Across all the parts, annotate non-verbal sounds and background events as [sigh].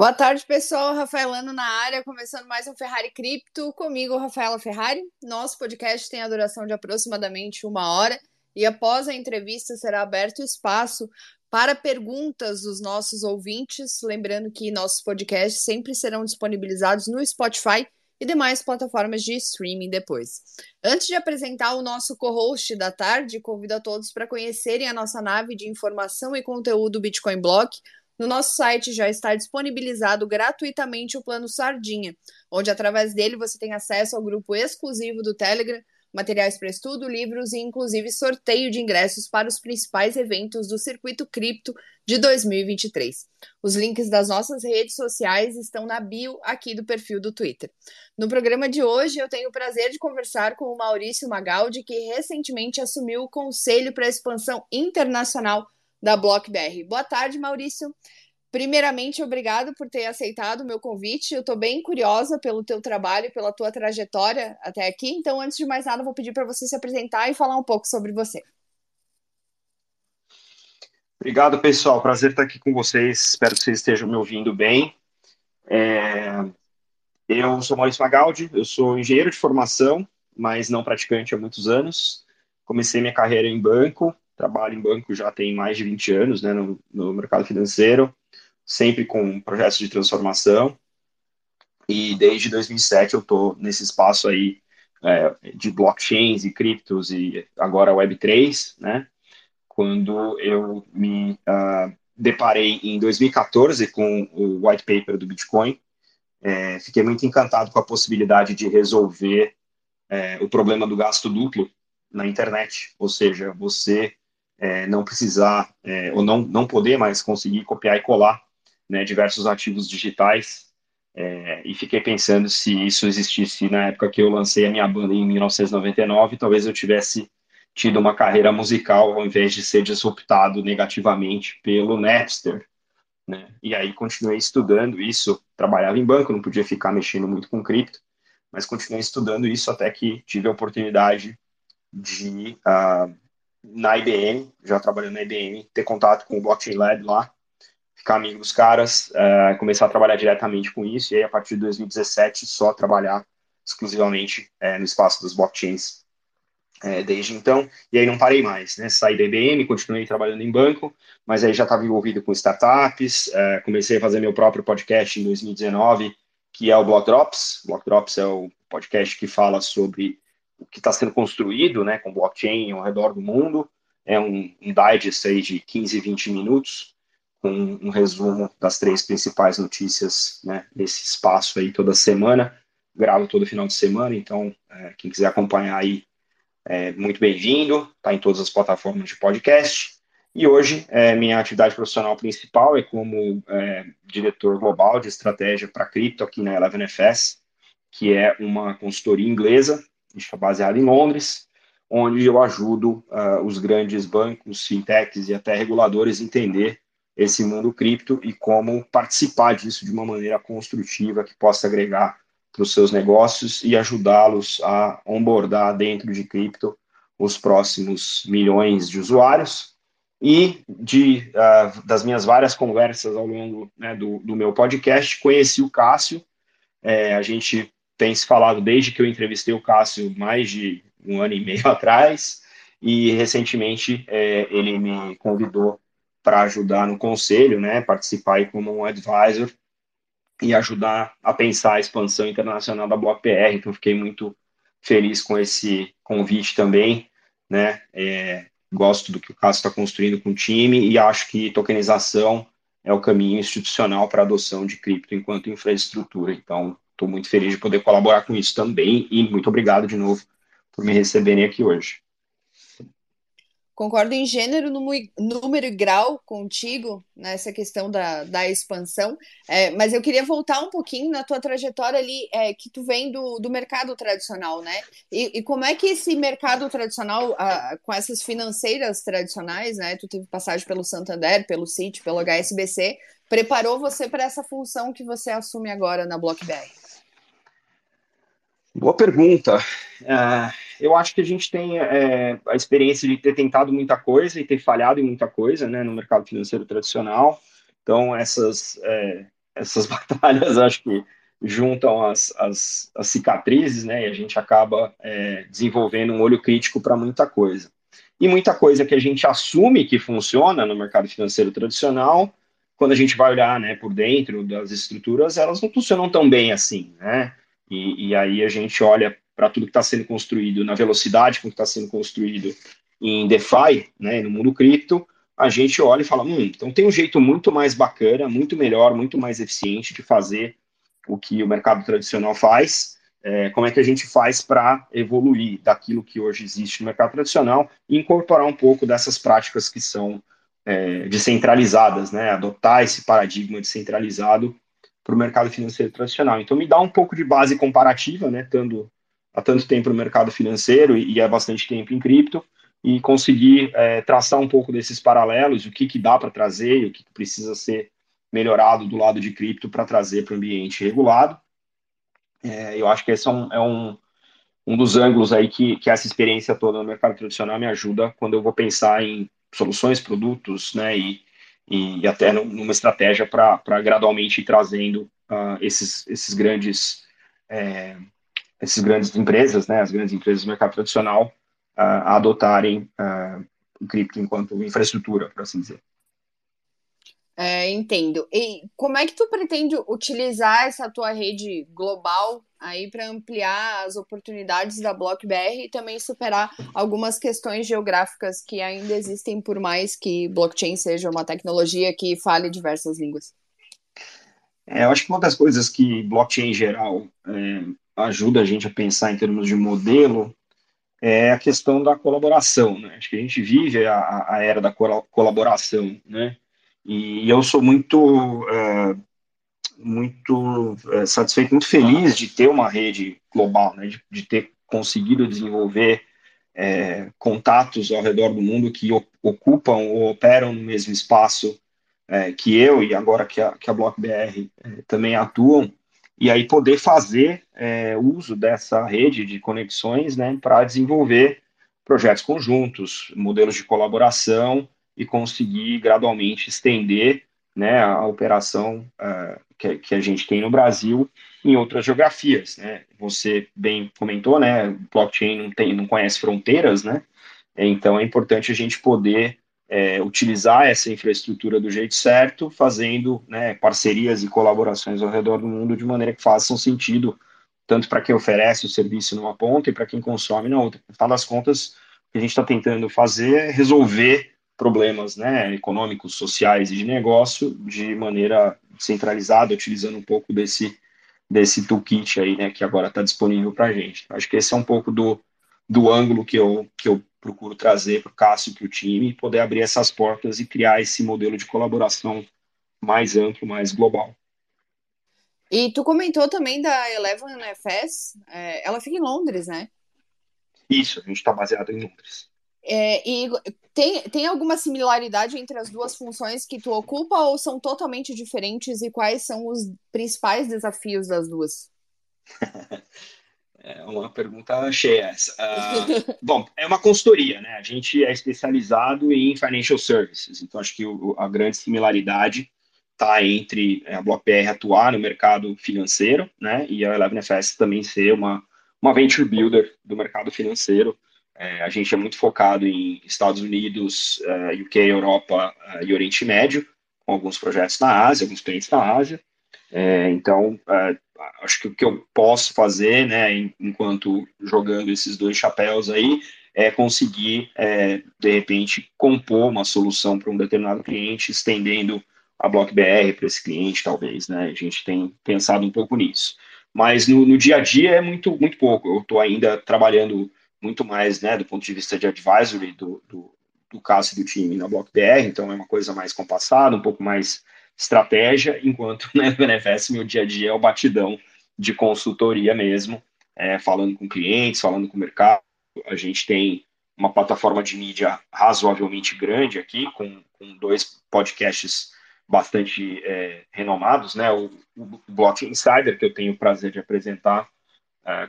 Boa tarde, pessoal. Rafaelano na área, começando mais um Ferrari Cripto. Comigo, Rafaela Ferrari. Nosso podcast tem a duração de aproximadamente uma hora e após a entrevista será aberto espaço para perguntas dos nossos ouvintes. Lembrando que nossos podcasts sempre serão disponibilizados no Spotify e demais plataformas de streaming depois. Antes de apresentar o nosso co-host da tarde, convido a todos para conhecerem a nossa nave de informação e conteúdo Bitcoin Block no nosso site já está disponibilizado gratuitamente o plano Sardinha, onde através dele você tem acesso ao grupo exclusivo do Telegram, materiais para estudo, livros e inclusive sorteio de ingressos para os principais eventos do Circuito Cripto de 2023. Os links das nossas redes sociais estão na bio aqui do perfil do Twitter. No programa de hoje, eu tenho o prazer de conversar com o Maurício Magaldi, que recentemente assumiu o Conselho para a Expansão Internacional da Block BR. Boa tarde, Maurício. Primeiramente, obrigado por ter aceitado o meu convite. Eu estou bem curiosa pelo teu trabalho pela tua trajetória até aqui. Então, antes de mais nada, vou pedir para você se apresentar e falar um pouco sobre você. Obrigado, pessoal. Prazer estar aqui com vocês. Espero que vocês estejam me ouvindo bem. É... Eu sou Maurício Magaldi, eu sou engenheiro de formação, mas não praticante há muitos anos. Comecei minha carreira em banco, trabalho em banco já tem mais de 20 anos né, no, no mercado financeiro, sempre com projetos de transformação. E desde 2007 eu estou nesse espaço aí é, de blockchains e criptos e agora Web3, né? Quando eu me uh, deparei em 2014 com o white paper do Bitcoin, é, fiquei muito encantado com a possibilidade de resolver é, o problema do gasto duplo na internet, ou seja, você é, não precisar é, ou não, não poder mais conseguir copiar e colar né, diversos ativos digitais. É, e fiquei pensando se isso existisse na época que eu lancei a minha banda em 1999, talvez eu tivesse tido uma carreira musical ao invés de ser disruptado negativamente pelo Napster. Né? E aí continuei estudando isso, trabalhava em banco, não podia ficar mexendo muito com cripto, mas continuei estudando isso até que tive a oportunidade de uh, na IBM, já trabalhando na IBM, ter contato com o Blockchain Lab lá, ficar amigo dos caras, uh, começar a trabalhar diretamente com isso, e aí a partir de 2017 só trabalhar exclusivamente uh, no espaço dos blockchains uh, desde então, e aí não parei mais, né, saí da IBM, continuei trabalhando em banco, mas aí já estava envolvido com startups, comecei a fazer meu próprio podcast em 2019, que é o Block Drops. Block Drops é o podcast que fala sobre o que está sendo construído né, com blockchain ao redor do mundo. É um, um digest aí de 15, 20 minutos, com um resumo das três principais notícias né, desse espaço aí toda semana. Gravo todo final de semana, então é, quem quiser acompanhar aí é muito bem-vindo. Está em todas as plataformas de podcast. E hoje, é, minha atividade profissional principal é como é, diretor global de estratégia para cripto aqui na ElevenFS, que é uma consultoria inglesa, está baseada em Londres, onde eu ajudo uh, os grandes bancos, fintechs e até reguladores entender esse mundo cripto e como participar disso de uma maneira construtiva que possa agregar para os seus negócios e ajudá-los a onboardar dentro de cripto os próximos milhões de usuários. E de, uh, das minhas várias conversas ao longo né, do, do, meu podcast, conheci o Cássio. É, a gente tem se falado desde que eu entrevistei o Cássio mais de um ano e meio [laughs] atrás, e recentemente é, ele me convidou para ajudar no conselho, né, participar como um advisor e ajudar a pensar a expansão internacional da BlockPR. Então, fiquei muito feliz com esse convite também, né? É, gosto do que o Cássio está construindo com o time e acho que tokenização é o caminho institucional para a adoção de cripto enquanto infraestrutura. Então, estou muito feliz de poder colaborar com isso também e muito obrigado de novo por me receberem aqui hoje. Concordo em gênero, número e grau contigo nessa questão da, da expansão, é, mas eu queria voltar um pouquinho na tua trajetória ali, é, que tu vem do, do mercado tradicional, né? E, e como é que esse mercado tradicional, a, com essas financeiras tradicionais, né? Tu teve passagem pelo Santander, pelo Citi, pelo HSBC, preparou você para essa função que você assume agora na BlockBR? Boa pergunta. Uh, eu acho que a gente tem é, a experiência de ter tentado muita coisa e ter falhado em muita coisa né, no mercado financeiro tradicional. Então, essas, é, essas [laughs] batalhas acho que juntam as, as, as, cicatrizes né, e a gente acaba é, desenvolvendo um olho crítico para muita coisa. E muita coisa que a gente assume que funciona no mercado financeiro tradicional, quando a gente vai olhar né, por dentro das estruturas, elas não funcionam tão bem assim. Né? E, e aí a gente olha para tudo que está sendo construído na velocidade com que está sendo construído em DeFi, né, no mundo cripto, a gente olha e fala, hum, então tem um jeito muito mais bacana, muito melhor, muito mais eficiente de fazer o que o mercado tradicional faz. É, como é que a gente faz para evoluir daquilo que hoje existe no mercado tradicional e incorporar um pouco dessas práticas que são é, descentralizadas, né? Adotar esse paradigma descentralizado para o mercado financeiro tradicional. Então, me dá um pouco de base comparativa, né, estando há tanto tempo no mercado financeiro e, e há bastante tempo em cripto, e conseguir é, traçar um pouco desses paralelos, o que, que dá para trazer e o que, que precisa ser melhorado do lado de cripto para trazer para o ambiente regulado. É, eu acho que esse é um, é um, um dos ângulos aí que, que essa experiência toda no mercado tradicional me ajuda quando eu vou pensar em soluções, produtos, né, e, e até numa estratégia para gradualmente ir trazendo uh, esses, esses grandes é, essas grandes empresas, né, as grandes empresas do mercado tradicional, uh, a adotarem uh, o cripto enquanto infraestrutura, por assim dizer. É, entendo. E como é que tu pretende utilizar essa tua rede global aí para ampliar as oportunidades da BlockBR e também superar algumas questões geográficas que ainda existem, por mais que blockchain seja uma tecnologia que fale diversas línguas? É, eu acho que uma das coisas que blockchain em geral é, ajuda a gente a pensar em termos de modelo é a questão da colaboração. Né? Acho que a gente vive a, a era da colaboração, né? E eu sou muito, é, muito é, satisfeito, muito feliz de ter uma rede global, né? de, de ter conseguido desenvolver é, contatos ao redor do mundo que ocupam ou operam no mesmo espaço é, que eu e agora que a, que a BlockBR é, também atuam, e aí poder fazer é, uso dessa rede de conexões né, para desenvolver projetos conjuntos, modelos de colaboração e conseguir gradualmente estender né, a operação uh, que, que, a gente tem no Brasil em outras geografias. Né? Você bem comentou, né, blockchain não, tem, não conhece fronteiras, né? então é importante a gente poder é, utilizar essa infraestrutura do jeito certo, fazendo né, parcerias e colaborações ao redor do mundo de maneira que façam sentido, tanto para quem oferece o serviço numa ponta e para quem consome na outra. No final das contas, o que a gente está tentando fazer é resolver problemas né, econômicos, sociais e de negócio de maneira centralizada, utilizando um pouco desse, desse toolkit aí, né, que agora está disponível para a gente. Acho que esse é um pouco do, do ângulo que eu, que eu procuro trazer para o Cássio e para o time, poder abrir essas portas e criar esse modelo de colaboração mais amplo, mais global. E tu comentou também da Eleven FS, é, ela fica em Londres, né? Isso, a gente está baseado em Londres. É, e tem, tem alguma similaridade entre as duas funções que tu ocupa ou são totalmente diferentes e quais são os principais desafios das duas? [laughs] É uma pergunta cheia essa. Uh, [laughs] bom, é uma consultoria, né? A gente é especializado em financial services, então acho que o, a grande similaridade está entre é, a BlockBR atuar no mercado financeiro, né? E a Eleven FS também ser uma, uma venture builder do mercado financeiro. É, a gente é muito focado em Estados Unidos, uh, é, UK, Europa uh, e Oriente Médio, com alguns projetos na Ásia, alguns clientes na Ásia. É, então, é, acho que o que eu posso fazer, né, enquanto jogando esses dois chapéus aí, é conseguir, é, de repente, compor uma solução para um determinado cliente, estendendo a BlockBR para esse cliente, talvez, né? A gente tem pensado um pouco nisso. Mas no, no dia a dia é muito, muito pouco. Eu estou ainda trabalhando muito mais, né, do ponto de vista de advisory do, do, do caso do time na BlockBR, então é uma coisa mais compassada, um pouco mais estratégia, enquanto né, [laughs] no NFS meu dia a dia é o batidão de consultoria mesmo, é, falando com clientes, falando com o mercado. A gente tem uma plataforma de mídia razoavelmente grande aqui, com, com dois podcasts bastante é, renomados, né? O, o Block Insider, que eu tenho o prazer de apresentar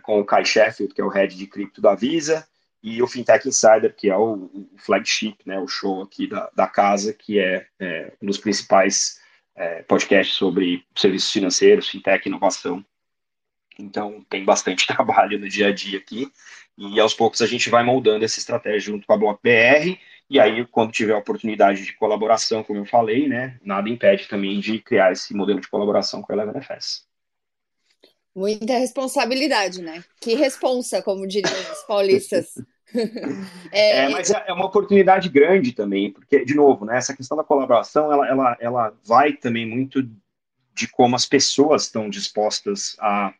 com o Kai Sheffield, que é o head de cripto da Visa, e o Fintech Insider, que é o, flagship, né, o show aqui da, da casa, que é, é um dos principais é, podcast sobre serviços financeiros, fintech, inovação. Então, tem bastante [laughs] trabalho no dia a dia aqui. E aos poucos a gente vai moldando essa estratégia junto com a Block BR. E aí, quando tiver oportunidade de colaboração, como eu falei, né, nada impede também de criar esse modelo de colaboração com a Eleven FS. Muita responsabilidade, né? Que responsa, como diriam os paulistas. [laughs] é, é, mas é, é, uma oportunidade grande também, porque, de novo, né, essa questão da colaboração, ela, ela, ela vai também muito de como as pessoas estão dispostas a,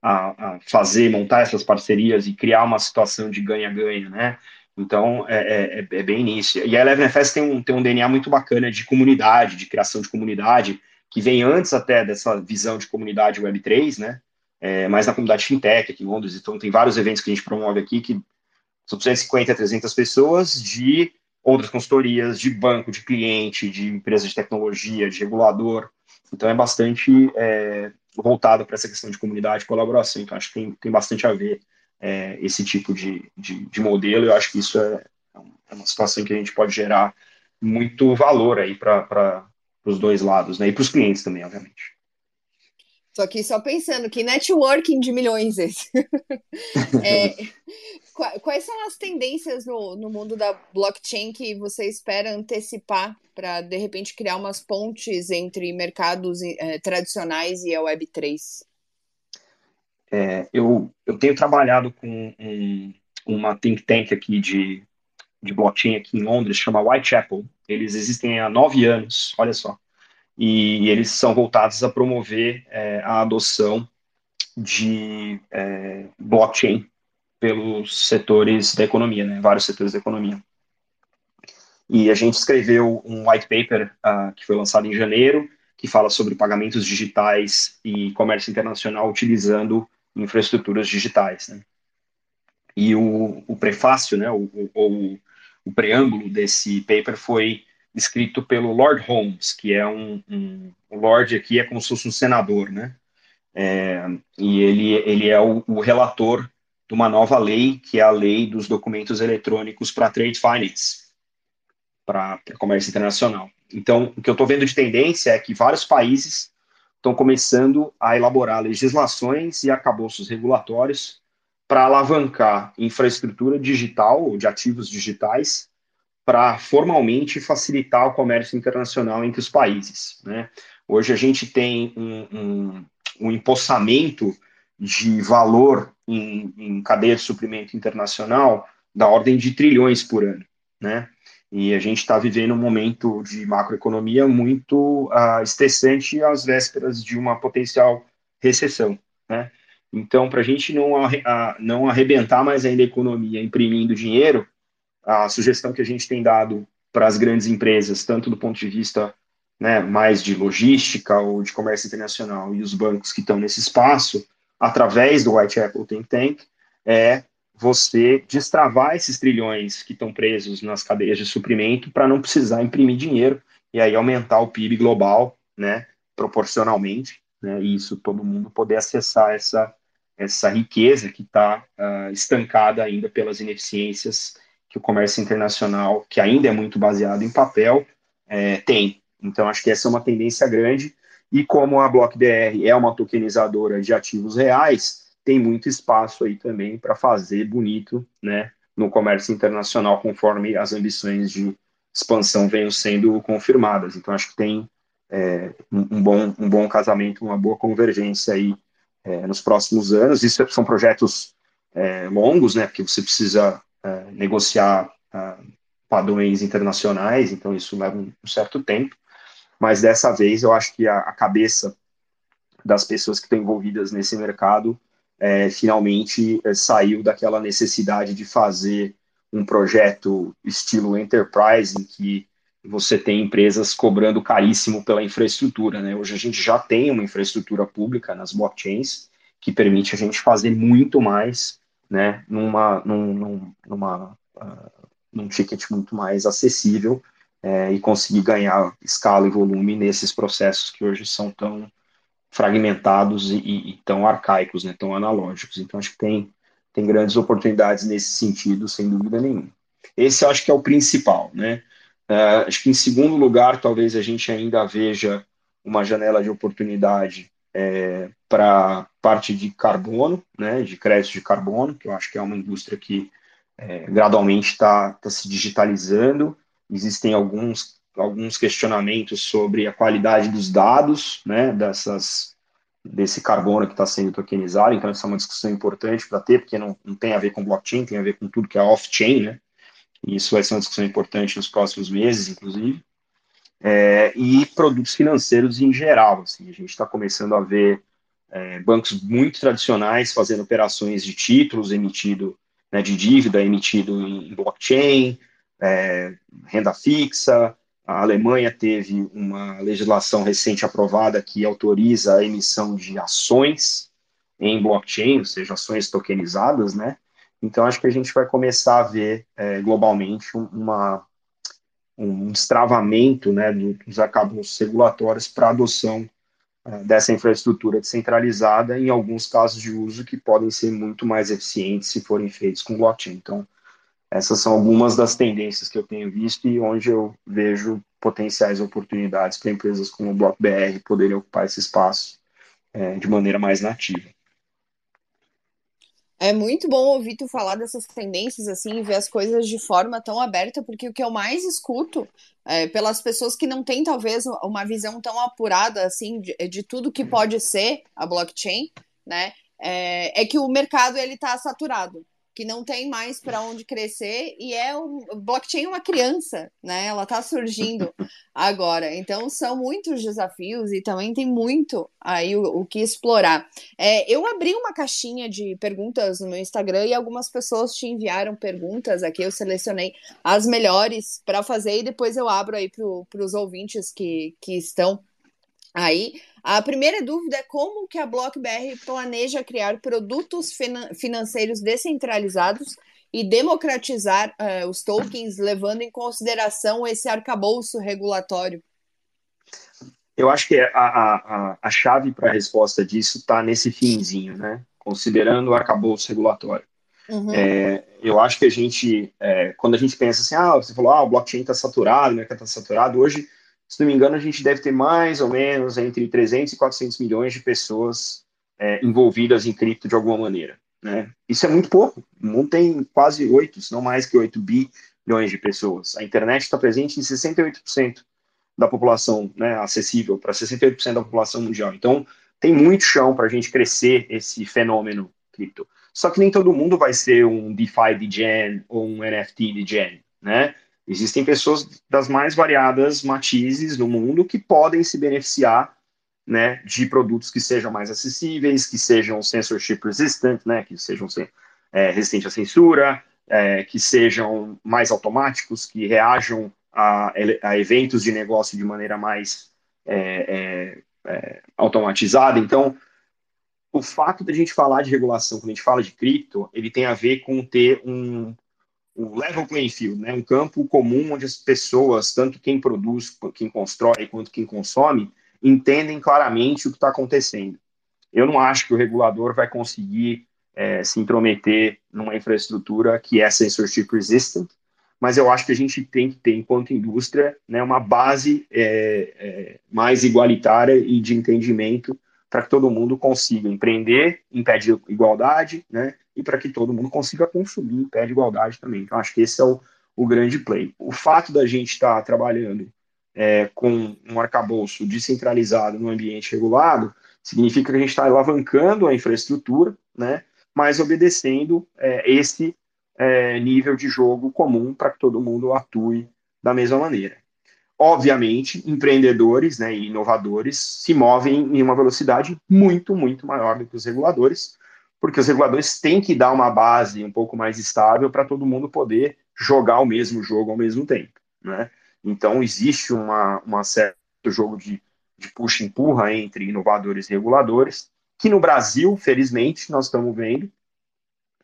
a, a fazer, montar essas parcerias e criar uma situação de ganha-ganha, né? Então, é, é, é, é bem nisso. E a Eleven FS tem um, tem um DNA muito bacana de comunidade, de criação de comunidade, que vem antes até dessa visão de comunidade Web3, né? É, mais na comunidade fintech aqui em Londres. Então, tem vários eventos que a gente promove aqui que são 250 a 300 pessoas de outras consultorias, de banco, de cliente, de empresa de tecnologia, de regulador. Então é bastante é, voltado para essa questão de comunidade e colaboração. Então acho que tem, tem bastante a ver é, esse tipo de, de, de, modelo. Eu acho que isso é, é uma situação que a gente pode gerar muito valor aí para os dois lados, né? E para os clientes também, obviamente. Tô aqui só pensando que networking de milhões esse. [laughs] é, quais são as tendências no, no mundo da blockchain que você espera antecipar para, de repente, criar umas pontes entre mercados é, tradicionais e a Web3? É, eu, eu tenho trabalhado com um, uma think tank aqui de, de blockchain aqui em Londres, chama Whitechapel. Eles existem há nove anos, olha só e eles são voltados a promover é, a adoção de é, blockchain pelos setores da economia, né, vários setores da economia. E a gente escreveu um white paper uh, que foi lançado em janeiro, que fala sobre pagamentos digitais e comércio internacional utilizando infraestruturas digitais. Né? E o, o prefácio, né, o, o, o preâmbulo desse paper foi escrito pelo Lord Holmes, que é um, um o Lord aqui é como se fosse um senador, né? É, e ele, ele é o, o, relator de uma nova lei, que é a lei dos documentos eletrônicos para trade finance, para comércio internacional. Então, o que eu estou vendo de tendência é que vários países estão começando a elaborar legislações e arcabouços regulatórios para alavancar infraestrutura digital ou de ativos digitais para formalmente facilitar o comércio internacional entre os países. Né? Hoje a gente tem um, um, um empossamento de valor em, em cadeia de suprimento internacional da ordem de trilhões por ano. Né? E a gente está vivendo um momento de macroeconomia muito uh, estressante às vésperas de uma potencial recessão. Né? Então, para a gente não, uh, não arrebentar mais ainda a economia imprimindo dinheiro, a sugestão que a gente tem dado para as grandes empresas, tanto do ponto de vista né, mais de logística ou de comércio internacional e os bancos que estão nesse espaço, através do Whitechapel Think Tank, é você destravar esses trilhões que estão presos nas cadeias de suprimento para não precisar imprimir dinheiro e aí aumentar o PIB global, né, proporcionalmente, né, e isso todo mundo poder acessar essa essa riqueza que está uh, ah, estancada ainda pelas ineficiências que o comércio internacional, que ainda é muito baseado em papel, é, tem. Então, acho que essa é uma tendência grande. E como a BlockBR é uma tokenizadora de ativos reais, tem muito espaço aí também para fazer bonito né, no comércio internacional, conforme as ambições de expansão venham sendo confirmadas. Então, acho que tem é, um, bom, um bom casamento, uma boa convergência aí é, nos próximos anos. Isso são projetos é, longos, né, porque você precisa é, negociar é, padrões internacionais, então isso leva um, um, certo tempo, mas dessa vez eu acho que a, a cabeça das pessoas que estão envolvidas nesse mercado é, finalmente é, saiu daquela necessidade de fazer um projeto estilo enterprise, em que você tem empresas cobrando caríssimo pela infraestrutura. Né? Hoje a gente já tem uma infraestrutura pública nas blockchains que permite a gente fazer muito mais né, numa, num, numa, uh, num ticket muito mais acessível é, e conseguir ganhar escala e volume nesses processos que hoje são tão fragmentados e, e tão arcaicos, né, tão analógicos. Então, acho que tem, tem grandes oportunidades nesse sentido, sem dúvida nenhuma. Esse eu acho que é o principal, né? Uh, acho que em segundo lugar, talvez a gente ainda veja uma janela de oportunidade é, para parte de carbono, né, de crédito de carbono, que eu acho que é uma indústria que é, gradualmente está tá se digitalizando. Existem alguns, alguns questionamentos sobre a qualidade dos dados, né, dessas, desse carbono que está sendo tokenizado, então essa é uma discussão importante para ter, porque não, não tem a ver com blockchain, tem a ver com tudo que é off-chain, né, e isso vai ser uma discussão importante nos próximos meses, inclusive é, e produtos financeiros em geral. Assim, a gente está começando a ver é, bancos muito tradicionais fazendo operações de títulos emitido, né, de dívida emitido em blockchain, é, renda fixa. A Alemanha teve uma legislação recente aprovada que autoriza a emissão de ações em blockchain, ou seja, ações tokenizadas, né? Então, acho que a gente vai começar a ver é, globalmente uma, um destravamento né, dos acabos regulatórios para adoção dessa infraestrutura descentralizada, em alguns casos de uso que podem ser muito mais eficientes se forem feitos com blockchain. Então, essas são algumas das tendências que eu tenho visto e onde eu vejo potenciais oportunidades para empresas como o BlockBR poderem ocupar esse espaço é, de maneira mais nativa. É muito bom ouvir tu falar dessas tendências, assim, e ver as coisas de forma tão aberta, porque o que eu mais escuto é, pelas pessoas que não têm, talvez, uma visão tão apurada, assim, de, de tudo que pode ser a blockchain, né, é, é que o mercado, ele tá saturado que não tem mais para onde crescer e é o blockchain é uma criança, né? Ela está surgindo [laughs] agora. Então são muitos desafios e também tem muito aí o, o que explorar. É, eu abri uma caixinha de perguntas no meu Instagram e algumas pessoas te enviaram perguntas aqui. Eu selecionei as melhores para fazer e depois eu abro aí para os ouvintes que, que estão aí. A primeira dúvida é como que a BlockBR planeja criar produtos financeiros descentralizados e democratizar uh, os tokens, levando em consideração esse arcabouço regulatório? Eu acho que a, a, a chave para a resposta disso está nesse finzinho, né? Considerando o arcabouço regulatório. Uhum. É, eu acho que a gente, é, quando a gente pensa assim, ah, você falou, ah, o blockchain está saturado, o mercado está saturado, hoje se não me engano, a gente deve ter mais ou menos entre 300 e 400 milhões de pessoas é, envolvidas em cripto de alguma maneira. Né? Isso é muito pouco. Não tem quase 8, se não mais que 8 bi milhões de pessoas. A internet está presente em 68% da população, né, acessível para 68% da população mundial. Então, tem muito chão para a gente crescer esse fenômeno cripto. Só que nem todo mundo vai ser um DeFi de Gen ou um NFT de Gen, né? Existem pessoas das mais variadas matizes do mundo que podem se beneficiar né, de produtos que sejam mais acessíveis, que sejam censorship resistant, né, que sejam é, resistentes à censura, é, que sejam mais automáticos, que reajam a, a, eventos de negócio de maneira mais é, é, é automatizada. Então, o fato de a gente falar de regulação, quando a gente fala de cripto, ele tem a ver com ter um, um level playing field, né? um campo comum onde as pessoas, tanto quem produz, quem constrói, quanto quem consome, entendem claramente o que está acontecendo. Eu não acho que o regulador vai conseguir é, se intrometer numa infraestrutura que é censorship resistant, mas eu acho que a gente tem que ter, enquanto indústria, né, uma base é, é, mais igualitária e de entendimento para que todo mundo consiga empreender em pé de igualdade, né, e para que todo mundo consiga consumir em pé de igualdade também. Então, acho que esse é o, o grande play. O fato da gente estar tá trabalhando é, com um arcabouço descentralizado no ambiente regulado, significa que a gente está alavancando a infraestrutura, né, mas obedecendo é, esse é, nível de jogo comum para que todo mundo atue da mesma maneira. Obviamente, empreendedores né, e inovadores se movem em uma velocidade muito, muito maior do que os reguladores, porque os reguladores têm que dar uma base um pouco mais estável para todo mundo poder jogar o mesmo jogo ao mesmo tempo. Né? Então, existe uma, uma certo jogo de, de puxa-empurra entre inovadores e reguladores, que no Brasil, felizmente, nós estamos vendo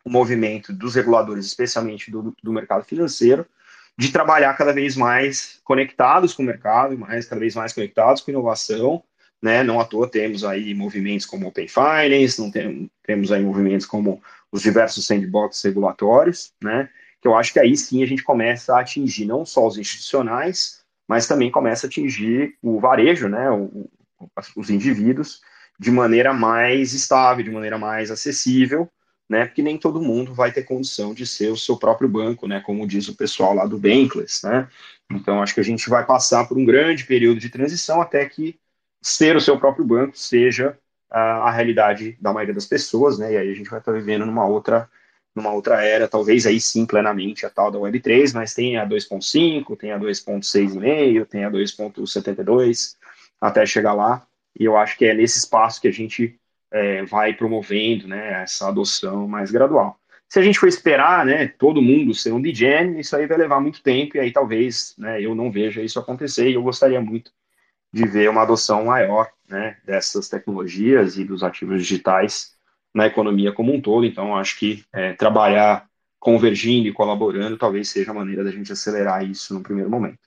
o movimento dos reguladores, especialmente do, do mercado financeiro, de trabalhar cada vez mais conectados com o mercado, mais cada vez mais conectados com inovação, né? Não à toa temos aí movimentos como Open Finance, não tem, temos aí movimentos como os diversos sandbox regulatórios, né? que eu acho que aí sim a gente começa a atingir não só os institucionais, mas também começa a atingir o varejo, né, o, os indivíduos, de maneira mais estável, de maneira mais acessível, né, porque nem todo mundo vai ter condição de ser o seu próprio banco, né, como diz o pessoal lá do Bankless, né, então acho que a gente vai passar por um grande período de transição até que ser o seu próprio banco seja a, a realidade da maioria das pessoas, né, e aí a gente vai estar vivendo numa outra numa outra era, talvez aí sim plenamente a tal da Web3, mas tem a 2.5, tem a 2.6,5, tem a 2.72, até chegar lá, e eu acho que é nesse espaço que a gente é, vai promovendo né, essa adoção mais gradual. Se a gente for esperar né, todo mundo ser um DGen, isso aí vai levar muito tempo, e aí talvez né, eu não veja isso acontecer, e eu gostaria muito de ver uma adoção maior né, dessas tecnologias e dos ativos digitais na economia como um todo. Então, acho que é, trabalhar convergindo e colaborando talvez seja a maneira da gente acelerar isso no primeiro momento.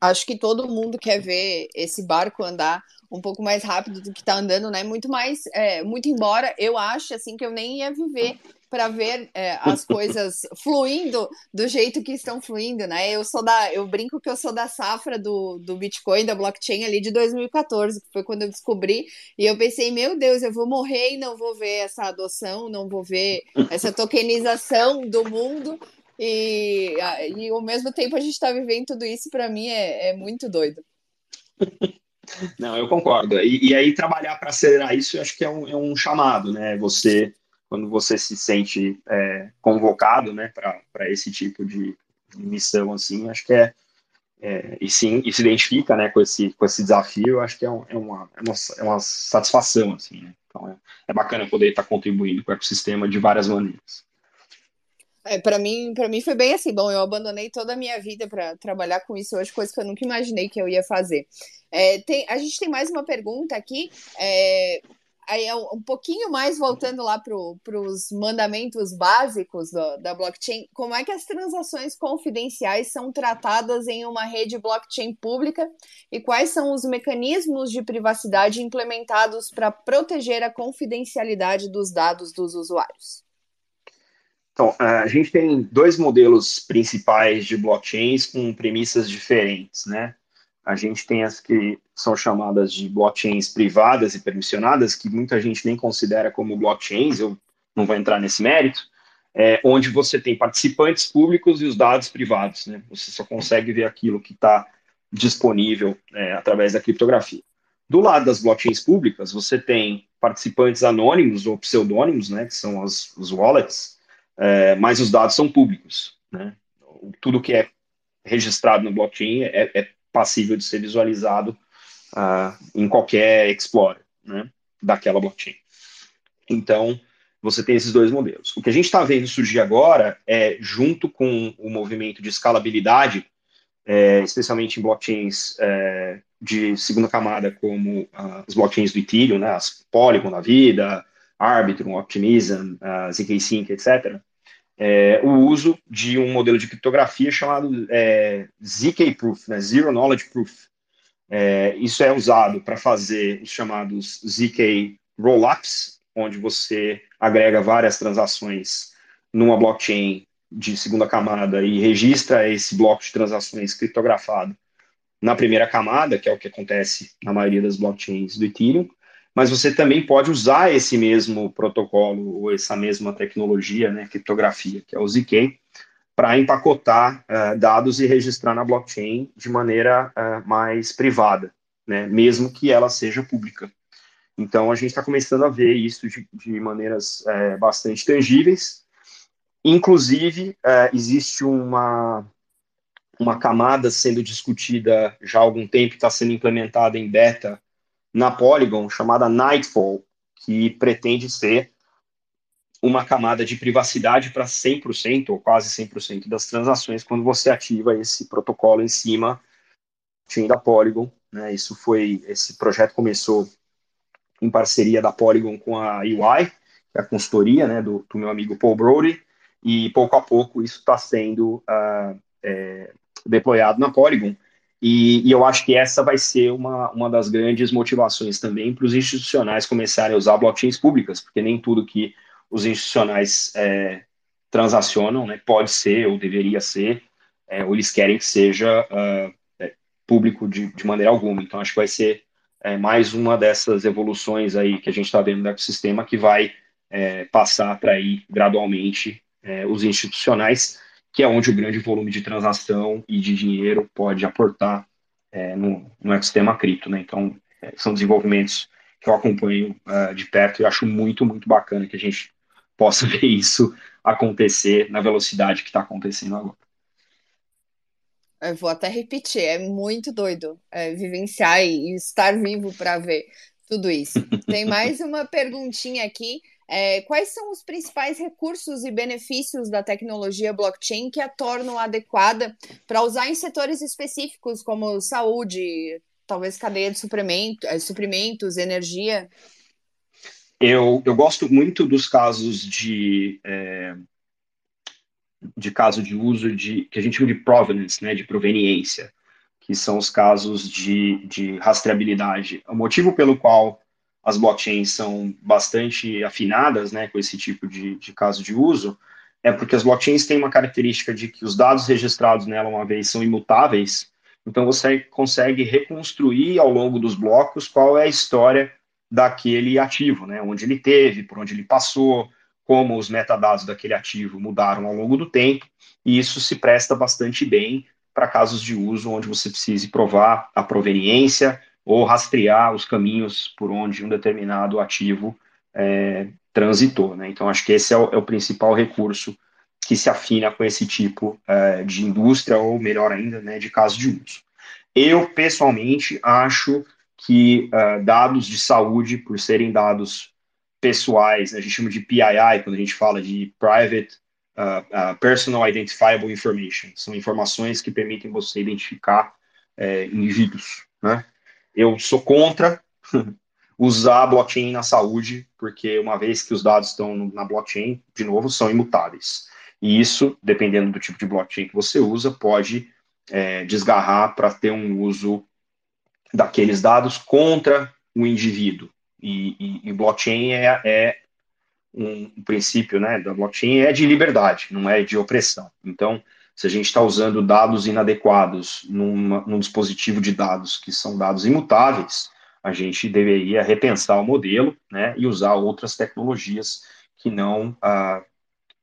Acho que todo mundo quer ver esse barco andar um pouco mais rápido do que está andando, né? Muito mais, é, muito embora eu ache assim que eu nem ia viver para ver é, as coisas [laughs] fluindo do jeito que estão fluindo, né? Eu sou da, eu brinco que eu sou da safra do, do Bitcoin, da blockchain ali de 2014, que foi quando eu descobri, e eu pensei, meu Deus, eu vou morrer e não vou ver essa adoção, não vou ver essa tokenização do mundo. E, e ao mesmo tempo a gente está vivendo tudo isso, para mim é, é muito doido. [laughs] Não, eu concordo. E, e aí trabalhar para acelerar isso, acho que é um, é um chamado, né? Você quando você se sente é, convocado né, para esse tipo de, de, missão, assim, acho que é, é, e sim, e se identifica né, com, esse, com esse desafio, acho que é, um, é, uma, é, uma, é uma satisfação, assim, né? Então é, é bacana poder estar contribuindo com o ecossistema de várias maneiras. É, para mim, para mim foi bem assim. Bom, eu abandonei toda a minha vida para trabalhar com isso hoje, coisa que eu nunca imaginei que eu ia fazer. É, tem, a gente tem mais uma pergunta aqui. É, aí é um pouquinho mais voltando lá para os mandamentos básicos do, da blockchain, como é que as transações confidenciais são tratadas em uma rede blockchain pública e quais são os mecanismos de privacidade implementados para proteger a confidencialidade dos dados dos usuários? Então, a gente tem dois modelos principais de blockchains com premissas diferentes, né? A gente tem as que são chamadas de blockchains privadas e permissionadas, que muita gente nem considera como blockchains, eu não vou entrar nesse mérito, é, onde você tem participantes públicos e os dados privados. Né? Você só consegue ver aquilo que está disponível é, através da criptografia. Do lado das blockchains públicas, você tem participantes anônimos ou pseudônimos, né, que são as, os wallets, é, mas os dados são públicos. Né? Tudo que é registrado no blockchain é, é passível de ser visualizado uh, em qualquer Explorer né, daquela blockchain. Então, você tem esses dois modelos. O que a gente está vendo surgir agora é, junto com o movimento de escalabilidade, é, especialmente em blockchains é, de segunda camada, como uh, as blockchains do Ethereum, né, as Polygon da vida, Arbitrum, Optimism, uh, ZK Sync, etc., é, o uso de um modelo de criptografia chamado é, ZK Proof, né, Zero Knowledge Proof. É, isso é usado para fazer os chamados ZK Rollups, onde você agrega várias transações numa blockchain de segunda camada e registra esse bloco de transações criptografado na primeira camada, que é o que acontece na maioria das blockchains do Ethereum, mas você também pode usar esse mesmo protocolo ou essa mesma tecnologia, né, criptografia, que é o ZK, para empacotar uh, dados e registrar na blockchain de maneira uh, mais privada, né, mesmo que ela seja pública. Então, a gente está começando a ver isso de, de maneiras uh, bastante tangíveis. Inclusive, existe uma, uma camada sendo discutida já há algum tempo, está sendo implementada em beta na Polygon chamada Nightfall, que pretende ser uma camada de privacidade para 100% ou quase 100% das transações quando você ativa esse protocolo em cima da Polygon. Né? Isso foi, esse projeto começou em parceria da Polygon com a UI, que é a consultoria né, do, do meu amigo Paul Brody, e pouco a pouco isso está sendo uh, é, deployado na Polygon. E, e, eu acho que essa vai ser uma, uma das grandes motivações também para os institucionais começarem a usar blockchains públicas, porque nem tudo que os institucionais é, transacionam né, pode ser ou deveria ser, é, ou eles querem que seja uh, é, público de, de, maneira alguma. Então, acho que vai ser é, mais uma dessas evoluções aí que a gente está vendo no ecossistema que vai é, passar para ir gradualmente é, os institucionais que é onde o grande volume de transação e de dinheiro pode aportar é, no, no ecossistema cripto. Né? Então, é, são desenvolvimentos que eu acompanho uh, de perto e acho muito, muito bacana que a gente possa [laughs] ver isso acontecer na velocidade que está acontecendo agora. Eu vou até repetir, é muito doido é, vivenciar e estar vivo para ver tudo isso. Tem mais [laughs] uma perguntinha aqui é, quais são os principais recursos e benefícios da tecnologia blockchain que a tornam adequada para usar em setores específicos, como saúde, talvez cadeia de suprimento, é, suprimentos, energia? Eu, eu gosto muito dos casos de, é, de caso de uso de que a gente chama de provenance, né, de proveniência, que são os casos de, de rastreabilidade. O motivo pelo qual as blockchains são bastante afinadas né, com esse tipo de, de caso de uso, é porque as blockchains têm uma característica de que os dados registrados nela uma vez são imutáveis, então você consegue reconstruir ao longo dos blocos qual é a história daquele ativo, né, onde ele teve, por onde ele passou, como os metadados daquele ativo mudaram ao longo do tempo, e isso se presta bastante bem para casos de uso onde você precise provar a proveniência, ou rastrear os caminhos por onde um determinado ativo é, transitou. Né? Então, acho que esse é o, é o, principal recurso que se afina com esse tipo é, de indústria, ou melhor ainda, né, de caso de uso. Eu, pessoalmente, acho que uh, dados de saúde, por serem dados pessoais, né, a gente chama de PII, quando a gente fala de Private uh, uh, Personal Identifiable Information, são informações que permitem você identificar é, indivíduos, né? Eu sou contra [laughs] usar blockchain na saúde, porque uma vez que os dados estão na blockchain, de novo, são imutáveis. E isso, dependendo do tipo de blockchain que você usa, pode é, desgarrar para ter um uso daqueles dados contra o indivíduo. E, e, e blockchain é, é um, um, princípio né, da blockchain é de liberdade, não é de opressão. Então, se a gente está usando dados inadequados numa, num dispositivo de dados que são dados imutáveis, a gente deveria repensar o modelo né, e usar outras tecnologias que não, ah,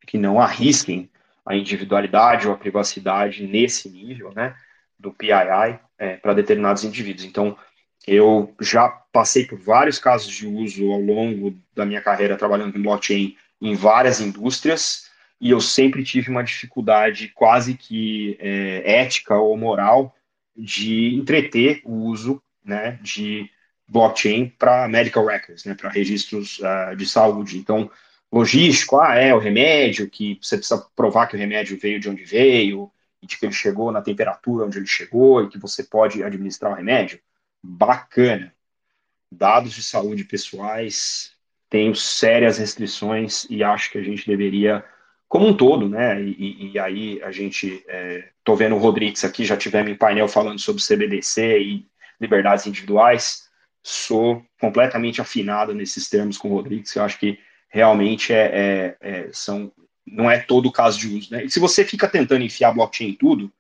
que não arrisquem a individualidade ou a privacidade nesse nível, né, do PII é, para determinados indivíduos. Então, eu já passei por vários casos de uso ao longo da minha carreira trabalhando em blockchain em várias indústrias e eu sempre tive uma dificuldade quase que é, ética ou moral de entreter o uso né, de blockchain para medical records, né, para registros uh, de saúde. Então, logístico, ah, é o remédio, que você precisa provar que o remédio veio de onde veio, e de que ele chegou na temperatura onde ele chegou, e que você pode administrar o remédio. Bacana. Dados de saúde pessoais, tenho sérias restrições e acho que a gente deveria, como um todo, né? E, e aí a gente, é, tô vendo o Rodrigues aqui, já tivemos em painel falando sobre CBDC e liberdades individuais. Sou completamente afinado nesses termos com o Rodrigues. Eu acho que realmente é, é, é, são, não é todo o caso de uso. Né? E se você fica tentando enfiar blockchain em tudo,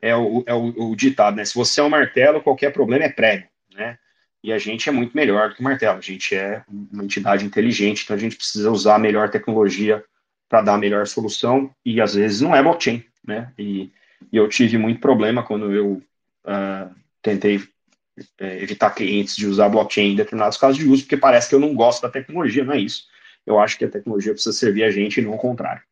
é o, é o, o ditado, né? Se você é um martelo, qualquer problema é prego, né? E a gente é muito melhor do que o martelo. A gente é uma entidade inteligente, então a gente precisa usar a melhor tecnologia para dar a melhor solução. E às vezes não é blockchain, né? E, e eu tive muito problema quando eu uh, tentei é, evitar clientes de usar blockchain em determinados casos de uso, porque parece que eu não gosto da tecnologia, não é isso. Eu acho que a tecnologia precisa servir a gente e não o contrário.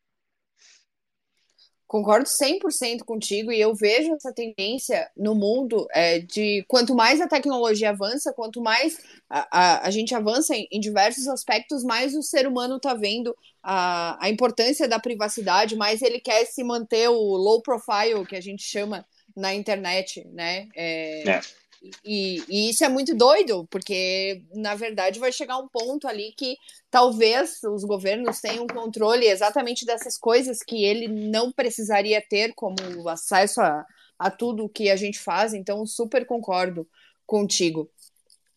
Concordo 100% contigo e eu vejo essa tendência no mundo é, de quanto mais a tecnologia avança, quanto mais a, a, a gente avança em, em, diversos aspectos, mais o ser humano está vendo a, a importância da privacidade, mais ele quer se manter o low profile, que a gente chama na internet, né? É, é. E, e, isso é muito doido, porque na verdade vai chegar um ponto ali que talvez os governos tenham controle exatamente dessas coisas que ele não precisaria ter, como acesso a, a tudo que a gente faz. Então, super concordo contigo.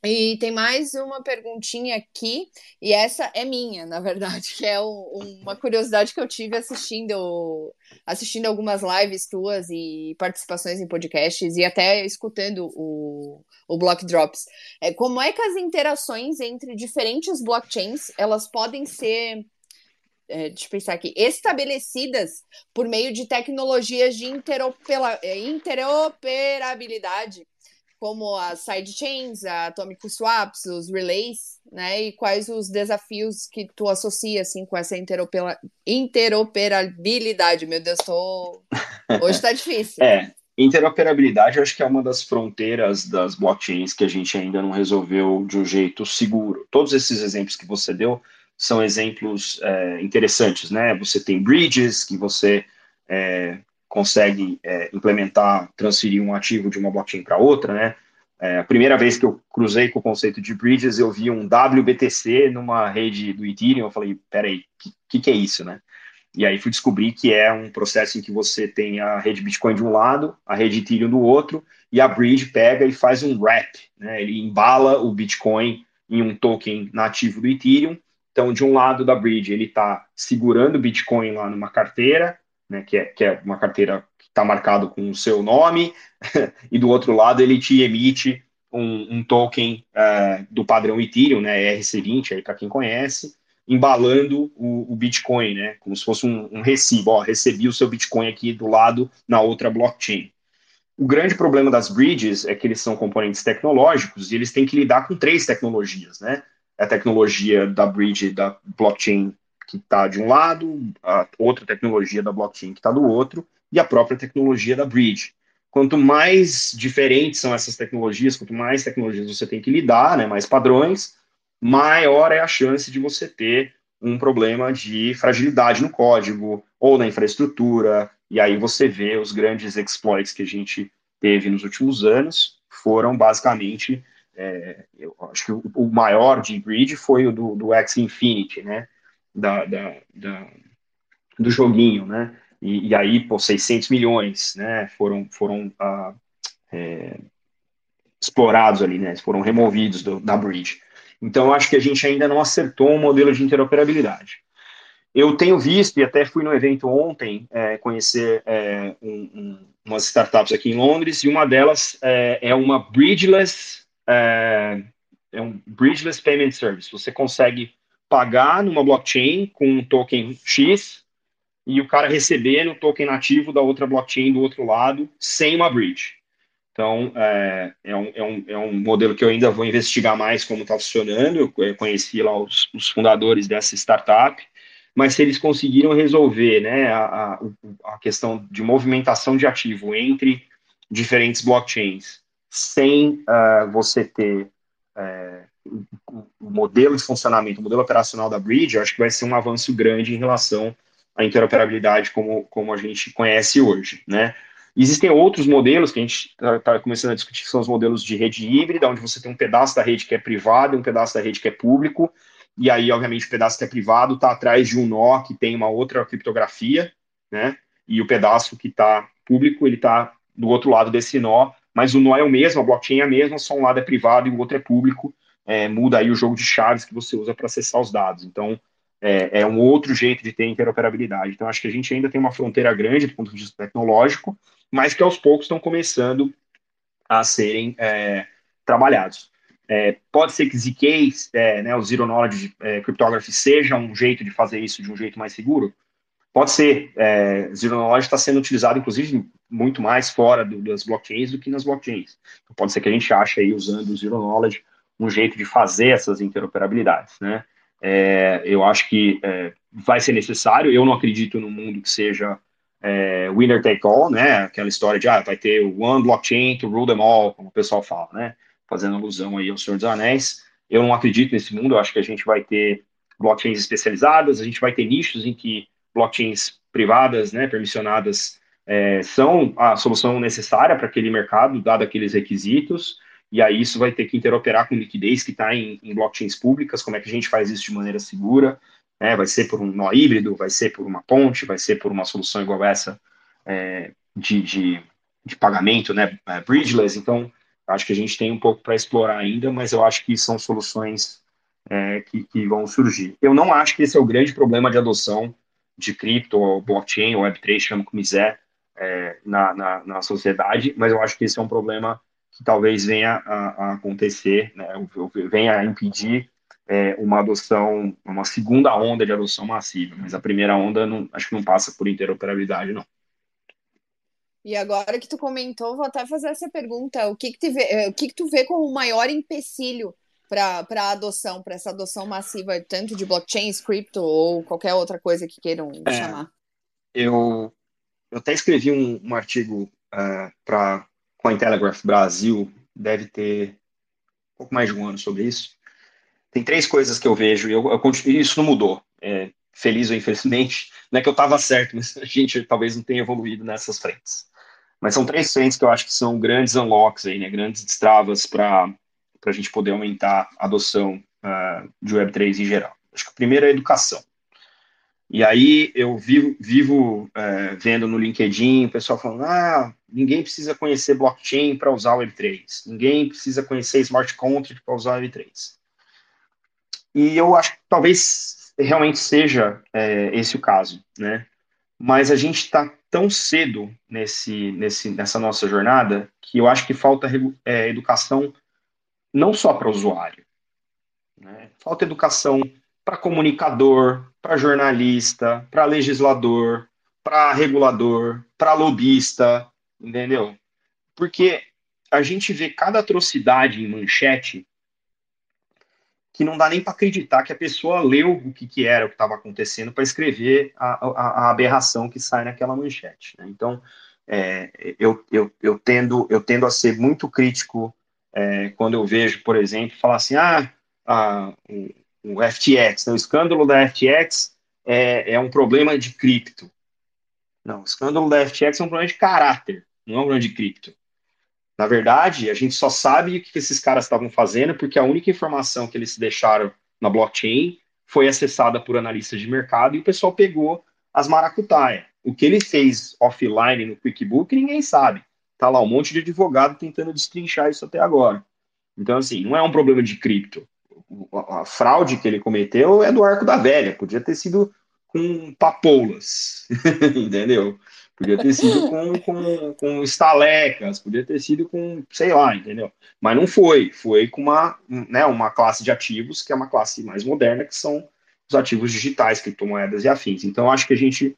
E tem mais uma perguntinha aqui, e essa é minha, na verdade, [laughs] que é uma curiosidade que eu tive assistindo assistindo algumas lives tuas e participações em podcasts e até escutando o, o Block Drops. É, como é que as interações entre diferentes blockchains elas podem ser é, deixa eu pensar aqui, estabelecidas por meio de tecnologias de é, interoperabilidade como as sidechains, a Atomic Swaps, os relays, né? E quais os desafios que tu associa assim com essa interoperabilidade? Meu Deus, tô [laughs] hoje tá difícil. é, interoperabilidade eu acho que é uma das fronteiras das blockchains que a gente ainda não resolveu de um jeito seguro. Todos esses exemplos que você deu são exemplos é, interessantes, né? Você tem bridges que você é, consegue é, implementar, transferir um ativo de uma blockchain para outra, né? É, a primeira vez que eu cruzei com o conceito de bridges, eu vi um WBTC numa rede do Ethereum, eu falei, peraí, o que, que, que é isso, né? E aí fui descobrir que é um processo em que você tem a rede Bitcoin de um lado, a rede Ethereum do outro, e a bridge pega e faz um wrap, né? Ele embala o Bitcoin em um token nativo do Ethereum. Então, de um lado da bridge, ele está segurando o Bitcoin lá numa carteira, né, que, é, que é uma carteira que está marcado com o seu nome, [laughs] e do outro lado ele te emite um, um token uh, do padrão Ethereum, né, ERC20, aí para quem conhece, embalando o, o, Bitcoin, né, como se fosse um, um recibo, ó, recebi o seu Bitcoin aqui do lado na outra blockchain. O grande problema das bridges é que eles são componentes tecnológicos e eles têm que lidar com três tecnologias, né? A tecnologia da bridge da blockchain que está de um lado, a outra tecnologia da blockchain que está do outro, e a própria tecnologia da bridge. Quanto mais diferentes são essas tecnologias, quanto mais tecnologias você tem que lidar, né, mais padrões, maior é a chance de você ter um problema de fragilidade no código ou na infraestrutura, e aí você vê os grandes exploits que a gente teve nos últimos anos foram basicamente, é, eu acho que o, maior de bridge foi o do, do X Infinity, né, da, da, da do joguinho, né? E, e, aí, pô, 600 milhões, né? Foram, foram ah, é, explorados ali, né? Foram removidos do, da bridge. Então, acho que a gente ainda não acertou um modelo de interoperabilidade. Eu tenho visto, e até fui no evento ontem, é, conhecer é, um, um, umas startups aqui em Londres, e uma delas é, é uma bridgeless, é, é um bridgeless payment service. Você consegue pagar numa blockchain com um token X e o cara recebendo o token nativo da outra blockchain do outro lado, sem uma bridge. Então, é, é, um, é, um, é um modelo que eu ainda vou investigar mais como está funcionando. Eu conheci lá os, os, fundadores dessa startup, mas se eles conseguiram resolver né, a, a, a questão de movimentação de ativo entre diferentes blockchains, sem uh, você ter uh, o modelo de funcionamento, o modelo operacional da Bridge, acho que vai ser um avanço grande em relação à interoperabilidade como, como a gente conhece hoje, né? Existem outros modelos que a gente está tá começando a discutir, que são os modelos de rede híbrida, onde você tem um pedaço da rede que é privado e um pedaço da rede que é público, e aí, obviamente, o pedaço que é privado está atrás de um nó que tem uma outra criptografia, né? E o pedaço que está público, ele está do outro lado desse nó, mas o nó é o mesmo, a blockchain é a mesma, só um lado é privado e o outro é público, é, muda aí o jogo de chaves que você usa para acessar os dados. Então, é, é, um outro jeito de ter interoperabilidade. Então, acho que a gente ainda tem uma fronteira grande do ponto de vista tecnológico, mas que aos poucos estão começando a serem é, trabalhados. É, pode ser que ZK, é, né, o Zero Knowledge é, Cryptography, seja um jeito de fazer isso de um jeito mais seguro? Pode ser. É, Zero Knowledge está sendo utilizado, inclusive, muito mais fora do, das blockchains do que nas blockchains. Então, pode ser que a gente ache aí, usando o Zero Knowledge, um jeito de fazer essas interoperabilidades, né? É, eu acho que é, vai ser necessário. Eu não acredito no mundo que seja é, winner take all, né? Aquela história de ah, vai ter one blockchain to rule them all, como o pessoal fala, né? Fazendo alusão aí ao Senhor dos Anéis. Eu não acredito nesse mundo, eu acho que a gente vai ter blockchains especializadas, a gente vai ter nichos em que blockchains privadas, né, permissionadas, é, são a solução necessária para aquele mercado, dado aqueles requisitos, e aí isso vai ter que interoperar com liquidez que está em, em blockchains públicas, como é que a gente faz isso de maneira segura, né? Vai ser por um nó híbrido, vai ser por uma ponte, vai ser por uma solução igual essa é, de, de, de, pagamento, né? É, bridgeless. Então, acho que a gente tem um pouco para explorar ainda, mas eu acho que são soluções é, que, que, vão surgir. Eu não acho que esse é o grande problema de adoção de cripto, ou blockchain, ou Web3, chama como quiser, é, na, na, na, sociedade, mas eu acho que esse é um problema que talvez venha a, a acontecer, né, venha a impedir é, uma adoção, uma segunda onda de adoção massiva, mas a primeira onda não, acho que não passa por interoperabilidade, não. E agora que tu comentou, vou até fazer essa pergunta: o que, que, tu, vê, eh, o que, que tu vê como o maior empecilho para a adoção, para essa adoção massiva, tanto de blockchain, cripto ou qualquer outra coisa que queiram é, chamar? Eu, eu até escrevi um, um artigo uh, é, para Cointelegraph Brasil, deve ter um pouco mais de um ano sobre isso, tem três coisas que eu vejo, e eu, eu isso não mudou. É, feliz ou infelizmente, não é que eu estava certo, mas a gente talvez não tenha evoluído nessas frentes. Mas são três frentes que eu acho que são grandes unlocks aí, né, grandes destravas para a gente poder aumentar a adoção uh, de Web3 em geral. Acho que o primeiro é a educação. E aí eu vivo, vivo uh, vendo no LinkedIn o pessoal falando: ah, ninguém precisa conhecer blockchain para usar o Web3, ninguém precisa conhecer smart contract para usar o Web3. E eu acho que talvez realmente seja é, esse o caso, né? Mas a gente está tão cedo nesse, nesse, nessa nossa jornada que eu acho que falta é, educação não só para o usuário, né? falta educação para comunicador, para jornalista, para legislador, para regulador, para lobista, entendeu? Porque a gente vê cada atrocidade em manchete que não dá nem para acreditar que a pessoa leu o que, que era o que estava acontecendo para escrever a, a, a, aberração que sai naquela manchete. Né? Então, é, eu, eu, eu, tendo, eu tendo a ser muito crítico é, quando eu vejo, por exemplo, falar assim, ah, a, o, o FTX, né? o escândalo da FTX é, é um problema de cripto. Não, o escândalo da FTX é um problema de caráter, não é um problema de cripto. Na verdade, a gente só sabe o que esses caras estavam fazendo porque a única informação que eles deixaram na blockchain foi acessada por analistas de mercado e o pessoal pegou as maracutaia. O que ele fez offline no QuickBook, ninguém sabe. Tá lá um monte de advogado tentando destrinchar isso até agora. Então, assim, não é um problema de cripto. A fraude que ele cometeu é do arco da velha. Podia ter sido com papoulas, [laughs] entendeu? Podia ter sido com, com, com estalecas, podia ter sido com, sei lá, entendeu? Mas não foi. Foi com uma, né, uma classe de ativos que é uma classe mais moderna, que são os ativos digitais, criptomoedas e afins. Então, acho que a gente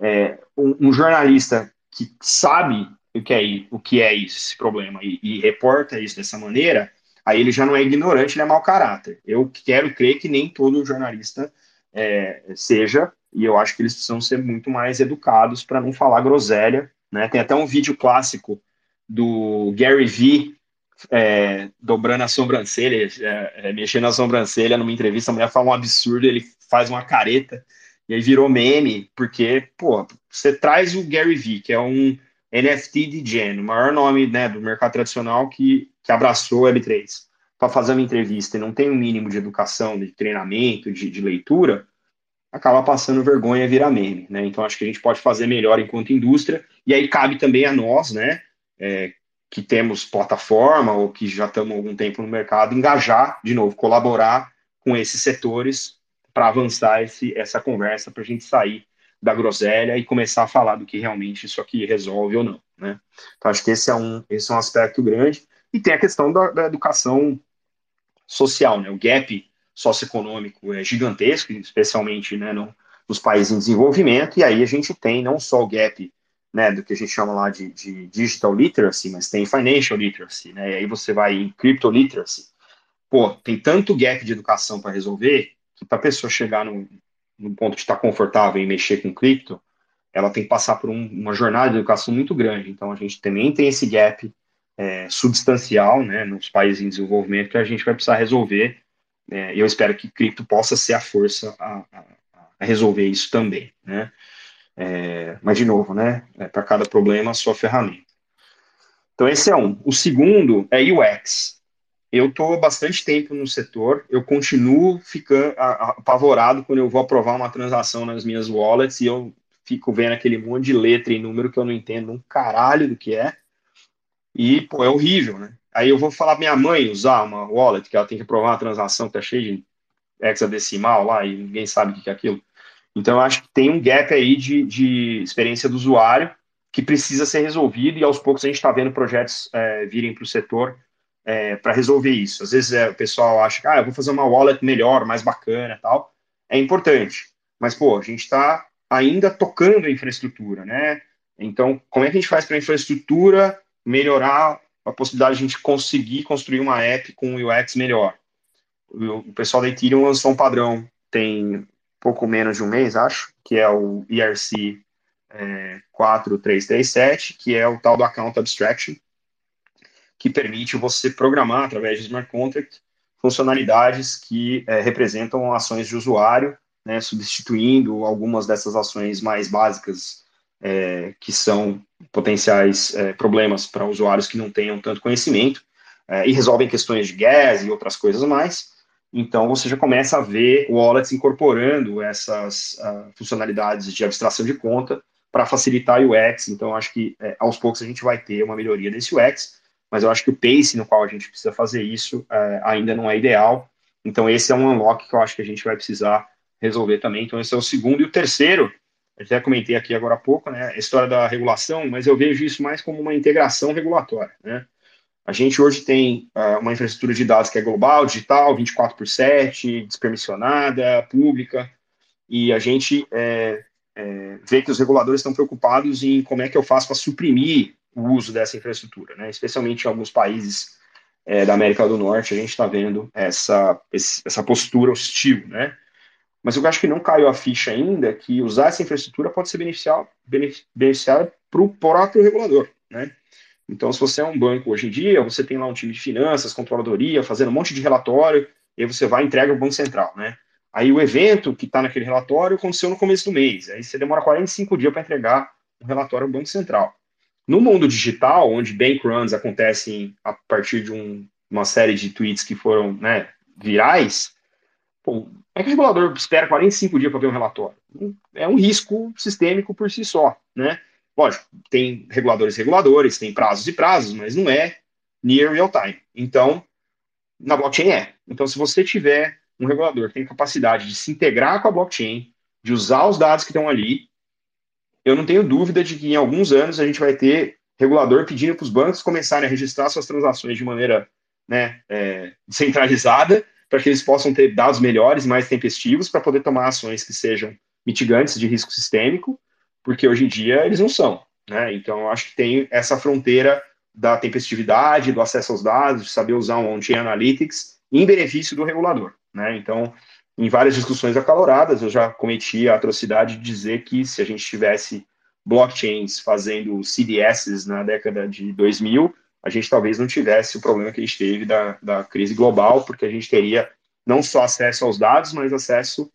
é, um, um, jornalista que sabe o que é, o que é isso, esse problema e, e reporta isso dessa maneira, aí ele já não é ignorante, ele é mau caráter. Eu quero crer que nem todo jornalista é, seja, e eu acho que eles precisam ser muito mais educados para não falar groselha. Né? Tem até um vídeo clássico do Gary Vee é, dobrando a sobrancelha, é, é, mexendo na sobrancelha numa entrevista, a mulher fala um absurdo, ele faz uma careta, e aí virou meme, porque, pô, você traz o Gary Vee, que é um NFT DJ, o maior nome né, do mercado tradicional que, que abraçou Web3, para fazer uma entrevista e não tem um mínimo de educação, de treinamento, de, de leitura, acaba passando vergonha e vira meme, né? Então acho que a gente pode fazer melhor enquanto indústria, e aí cabe também a nós, né, é, que temos plataforma ou que já estamos há algum tempo no mercado, engajar, de novo, colaborar com esses setores para avançar esse, essa conversa, para a gente sair da groselha e começar a falar do que realmente isso aqui resolve ou não, né? Então, acho que esse é um, esse é um aspecto grande. E tem a questão da, da educação social, né? O gap socioeconômico é gigantesco, especialmente né, no, nos países em desenvolvimento, e aí a gente tem não só o gap né, do que a gente chama lá de, de digital literacy, mas tem financial literacy, né, e aí você vai em crypto literacy. Pô, tem tanto gap de educação para resolver que para a pessoa chegar no, ponto de estar confortável em mexer com cripto, ela tem que passar por um, uma jornada de educação muito grande. Então a gente também tem esse gap é, substancial, né, nos países em desenvolvimento que a gente vai precisar resolver. É, eu espero que cripto possa ser a força a, a, a resolver isso também, né? É, mas, de novo, né? É, Para cada problema, a sua ferramenta. Então, esse é um. O segundo é UX. Eu estou bastante tempo no setor, eu continuo ficando apavorado quando eu vou aprovar uma transação nas minhas wallets e eu fico vendo aquele monte de letra e número que eu não entendo um caralho do que é. E, pô, é horrível, né? Aí eu vou falar minha mãe usar uma wallet, que ela tem que aprovar uma transação que tá cheia de hexadecimal lá e ninguém sabe o que é aquilo. Então, eu acho que tem um gap aí de, de experiência do usuário que precisa ser resolvido e aos poucos a gente está vendo projetos é, virem para o setor é, para resolver isso. Às vezes é, o pessoal acha que ah, eu vou fazer uma wallet melhor, mais bacana tal. É importante, mas pô, a gente está ainda tocando a infraestrutura, né? Então, como é que a gente faz para a infraestrutura melhorar a possibilidade de a gente conseguir construir uma app com um UX melhor? O, pessoal da Ethereum lançou um padrão, tem pouco menos de um mês, acho, que é o ERC é, 4337, que é o tal do Account Abstraction, que permite você programar através de smart contract funcionalidades que é, representam ações de usuário, né, substituindo algumas dessas ações mais básicas é, que são potenciais é, problemas para usuários que não tenham tanto conhecimento é, e resolvem questões de gas e outras coisas mais. Então, você já começa a ver wallets incorporando essas uh, funcionalidades de abstração de conta para facilitar o UX. Então, acho que é, aos poucos a gente vai ter uma melhoria desse UX, mas eu acho que o pace no qual a gente precisa fazer isso é, ainda não é ideal. Então, esse é um unlock que eu acho que a gente vai precisar resolver também. Então, esse é o segundo. E o terceiro, até comentei aqui agora há pouco, né, a história da regulação, mas eu vejo isso mais como uma integração regulatória, né? A gente hoje tem uh, uma infraestrutura de dados que é global, digital, 24 por 7, despermissionada, pública, e a gente é, é, vê que os reguladores estão preocupados em como é que eu faço para suprimir o uso dessa infraestrutura, né? especialmente em alguns países é, da América do Norte, a gente está vendo essa, essa postura hostil, né? Mas eu acho que não caiu a ficha ainda que usar essa infraestrutura pode ser beneficiar para o próprio regulador, né? Então, se você é um banco hoje em dia, você tem lá um time de finanças, controladoria, fazendo um monte de relatório, e aí você vai e entrega ao Banco Central, né? Aí o evento que está naquele relatório aconteceu no começo do mês, aí você demora 45 dias para entregar um relatório ao Banco Central. No mundo digital, onde bank runs acontecem a partir de um, uma série de tweets que foram né, virais, pô, é que o regulador espera 45 dias para ver um relatório? É um risco sistêmico por si só, né? Lógico, tem reguladores reguladores, tem prazos e prazos, mas não é near real time. Então, na blockchain é. Então, se você tiver um regulador que tem capacidade de se integrar com a blockchain, de usar os dados que estão ali, eu não tenho dúvida de que em alguns anos a gente vai ter regulador pedindo para os bancos começarem a registrar suas transações de maneira né, é, descentralizada, para que eles possam ter dados melhores, mais tempestivos, para poder tomar ações que sejam mitigantes de risco sistêmico porque hoje em dia eles não são. Né? Então, acho que tem essa fronteira da tempestividade, do acesso aos dados, de saber usar um on-chain analytics em benefício do regulador. Né? Então, em várias discussões acaloradas, eu já cometi a atrocidade de dizer que se a gente tivesse blockchains fazendo CDSs na década de 2000, a gente talvez não tivesse o problema que a gente teve da, da crise global, porque a gente teria não só acesso aos dados, mas acesso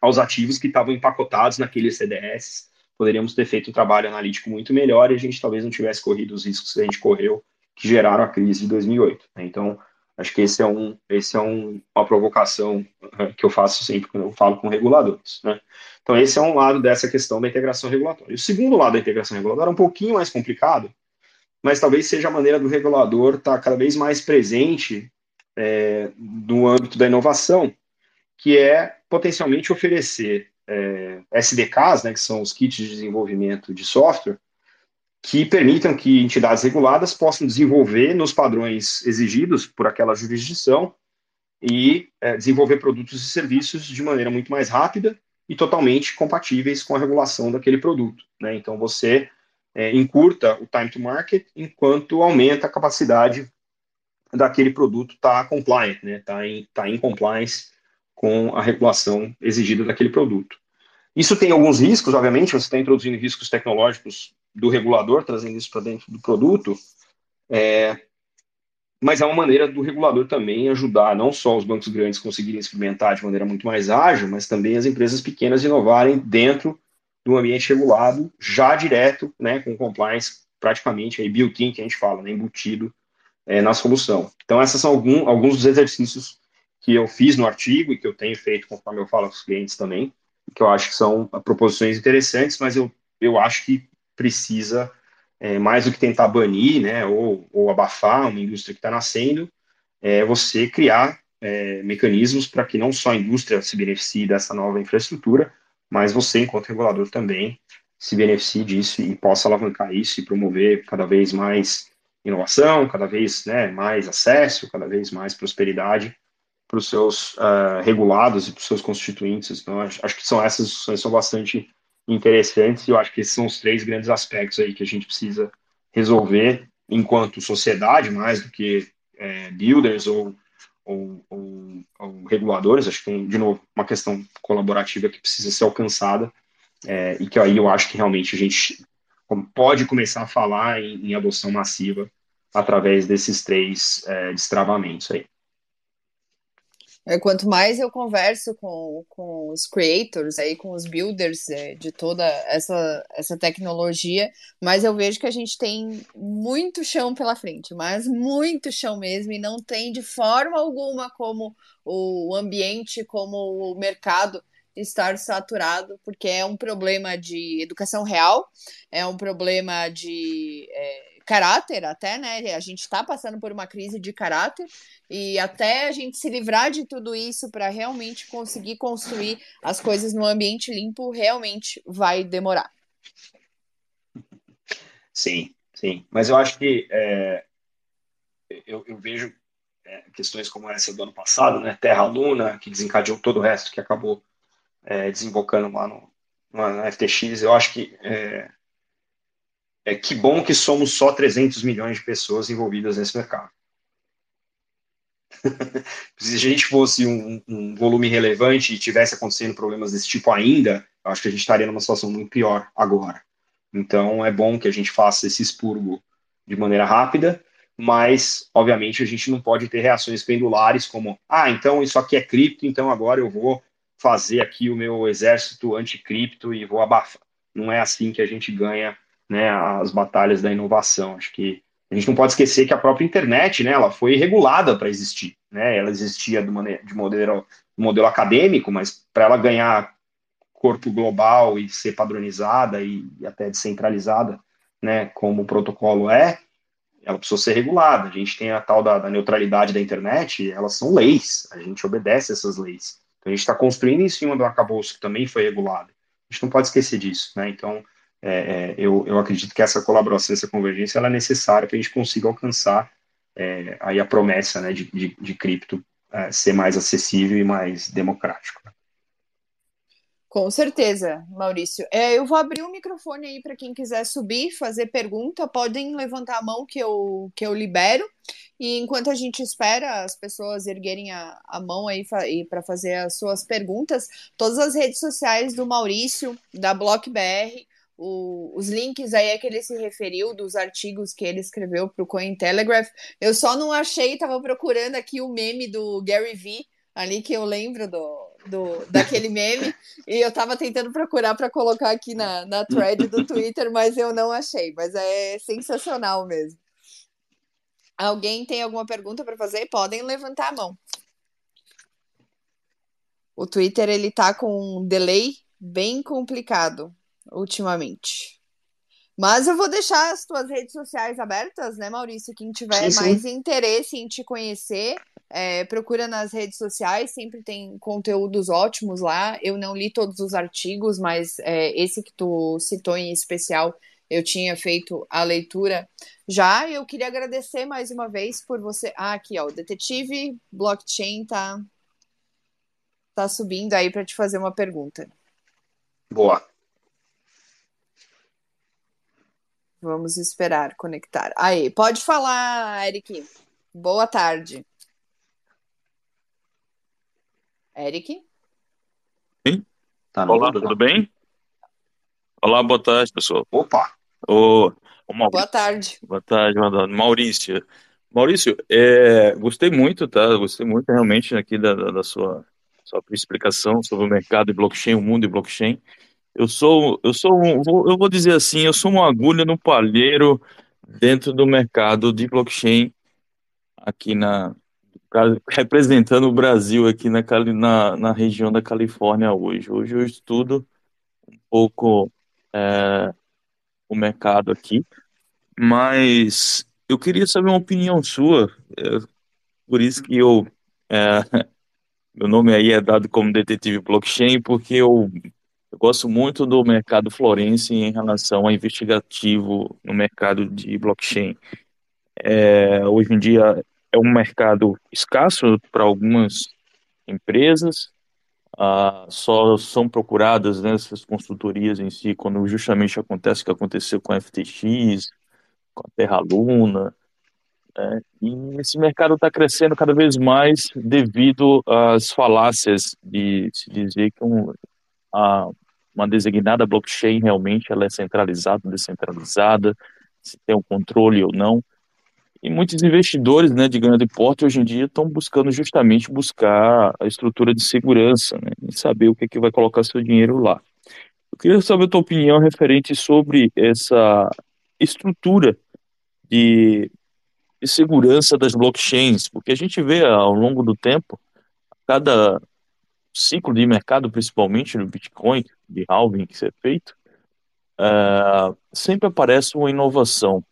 aos ativos que estavam empacotados naqueles CDS. Poderíamos ter feito um trabalho analítico muito melhor e a gente talvez não tivesse corrido os riscos que a gente correu, que geraram a crise de 2008. Né? Então, acho que esse é, um, esse é um, uma provocação uh, que eu faço sempre quando eu falo com reguladores. Né? Então, esse é um lado dessa questão da integração regulatória. O segundo lado da integração regulatória é um pouquinho mais complicado, mas talvez seja a maneira do regulador estar cada vez mais presente é, no âmbito da inovação, que é potencialmente oferecer é, SDKs, né, que são os kits de desenvolvimento de software, que permitam que entidades reguladas possam desenvolver nos padrões exigidos por aquela jurisdição e é, desenvolver produtos e serviços de maneira muito mais rápida e totalmente compatíveis com a regulação daquele produto. Né? Então, você é, encurta o time to market enquanto aumenta a capacidade daquele produto estar tá compliant, né? Tá em, tá em compliance com a regulação exigida daquele produto. Isso tem alguns riscos, obviamente, você está introduzindo riscos tecnológicos do regulador, trazendo isso para dentro do produto, é, mas é uma maneira do regulador também ajudar não só os bancos grandes conseguirem experimentar de maneira muito mais ágil, mas também as empresas pequenas inovarem dentro do ambiente regulado, já direto, né, com compliance praticamente aí built-in que a gente fala, né, embutido é, na solução. Então, esses são algum, alguns dos exercícios que eu fiz no artigo e que eu tenho feito conforme eu falo com os clientes também, que eu acho que são proposições interessantes, mas eu, eu acho que precisa, é, mais do que tentar banir, né, ou, ou abafar uma indústria que está nascendo, é você criar é, mecanismos para que não só a indústria se beneficie dessa nova infraestrutura, mas você, enquanto regulador, também se beneficie disso e possa alavancar isso e promover cada vez mais inovação, cada vez né, mais acesso, cada vez mais prosperidade para os seus uh, regulados e para os seus constituintes. Então, acho, que são essas discussões são bastante interessantes e eu acho que esses são os três grandes aspectos aí que a gente precisa resolver enquanto sociedade, mais do que é, builders ou, ou, ou, reguladores. Acho que de novo, uma questão colaborativa que precisa ser alcançada é, e que aí eu acho que realmente a gente pode começar a falar em, em adoção massiva através desses três é, destravamentos aí. É, quanto mais eu converso com, com os creators, aí, com os builders é, de toda essa, essa tecnologia, mais eu vejo que a gente tem muito chão pela frente, mas muito chão mesmo, e não tem de forma alguma como o ambiente, como o mercado estar saturado, porque é um problema de educação real, é um problema de. É, caráter até, né? A gente está passando por uma crise de caráter e até a gente se livrar de tudo isso para realmente conseguir construir as coisas no ambiente limpo, realmente vai demorar. Sim, sim. Mas eu acho que é, eu, eu, vejo é, questões como essa do ano passado, né? Terra Luna, que desencadeou todo o resto que acabou é, desembocando lá no, no, FTX. Eu acho que é, é que bom que somos só 300 milhões de pessoas envolvidas nesse mercado. [laughs] Se a gente fosse um, um, volume relevante e tivesse acontecendo problemas desse tipo ainda, acho que a gente estaria numa situação muito pior agora. Então é bom que a gente faça esse expurgo de maneira rápida, mas obviamente a gente não pode ter reações pendulares como, ah, então isso aqui é cripto, então agora eu vou fazer aqui o meu exército anticripto e vou abafar. Não é assim que a gente ganha né, as batalhas da inovação. Acho que a gente não pode esquecer que a própria internet, né, ela foi regulada para existir, né? Ela existia de, maneira, de modelo, modelo acadêmico, mas para ela ganhar corpo global e ser padronizada e, e até descentralizada, né, como o protocolo é, ela precisou ser regulada. A gente tem a tal da, da neutralidade da internet, elas são leis, a gente obedece essas leis. Então a gente está construindo em cima do arcabouço que também foi regulado. A gente não pode esquecer disso, né? Então é, é, eu, eu acredito que essa colaboração, essa convergência, ela é necessária para a gente consiga alcançar é, aí a promessa né, de, de, de cripto é, ser mais acessível e mais democrático. Com certeza, Maurício. É, eu vou abrir o microfone aí para quem quiser subir, fazer pergunta. Podem levantar a mão que eu, que eu libero. E enquanto a gente espera as pessoas erguerem a, a mão aí para fazer as suas perguntas, todas as redes sociais do Maurício, da BlockBR, o, os links aí é que ele se referiu dos artigos que ele escreveu para o Cointelegraph. Eu só não achei, estava procurando aqui o meme do Gary Vee, ali que eu lembro do, do, [laughs] daquele meme, e eu tava tentando procurar para colocar aqui na, na thread do [laughs] Twitter, mas eu não achei. Mas é sensacional mesmo. Alguém tem alguma pergunta para fazer? Podem levantar a mão. O Twitter ele tá com um delay bem complicado ultimamente. Mas eu vou deixar as tuas redes sociais abertas, né, Maurício? Quem tiver sim, sim. mais interesse em te conhecer, é, procura nas redes sociais, sempre tem conteúdos ótimos lá. Eu não li todos os artigos, mas é, esse que tu citou em especial, eu tinha feito a leitura já. Eu queria agradecer mais uma vez por você. Ah, aqui, ó, o detetive blockchain tá, tá subindo aí para te fazer uma pergunta. Boa. Vamos esperar conectar. Aí, pode falar, Eric. Boa tarde. Eric? Sim? Tá Olá, tudo bem? Olá, boa tarde, pessoal. Opa! Ô, boa tarde. Boa tarde, Maurício. Maurício, é, gostei muito, tá? Gostei muito realmente aqui da, da, da sua, sua explicação sobre o mercado de blockchain, o mundo de blockchain. Eu sou, eu sou, um, eu vou dizer assim, eu sou uma agulha no palheiro dentro do mercado de blockchain aqui na representando o Brasil aqui na, na, na região da Califórnia hoje. Hoje eu estudo um pouco é, o mercado aqui, mas eu queria saber uma opinião sua. É, por isso que eu é, [laughs] meu nome aí é dado como detetive blockchain, porque eu eu gosto muito do mercado florense em relação ao investigativo no mercado de blockchain. É, hoje em dia é um mercado escasso para algumas empresas, ah, só são procuradas né, essas consultorias em si quando justamente acontece o que aconteceu com a FTX, com a Terra Luna. Né, e esse mercado está crescendo cada vez mais devido às falácias de se dizer que um, a, uma designada blockchain realmente ela é centralizada, descentralizada, se tem um controle ou não. E muitos investidores né, de grande porte hoje em dia estão buscando justamente buscar a estrutura de segurança né, e saber o que, é que vai colocar seu dinheiro lá. Eu queria saber a tua opinião referente sobre essa estrutura de, de segurança das blockchains, porque a gente vê ao longo do tempo, cada ciclo de mercado, principalmente no Bitcoin, de halving que é feito, uh, sempre aparece uma inovação.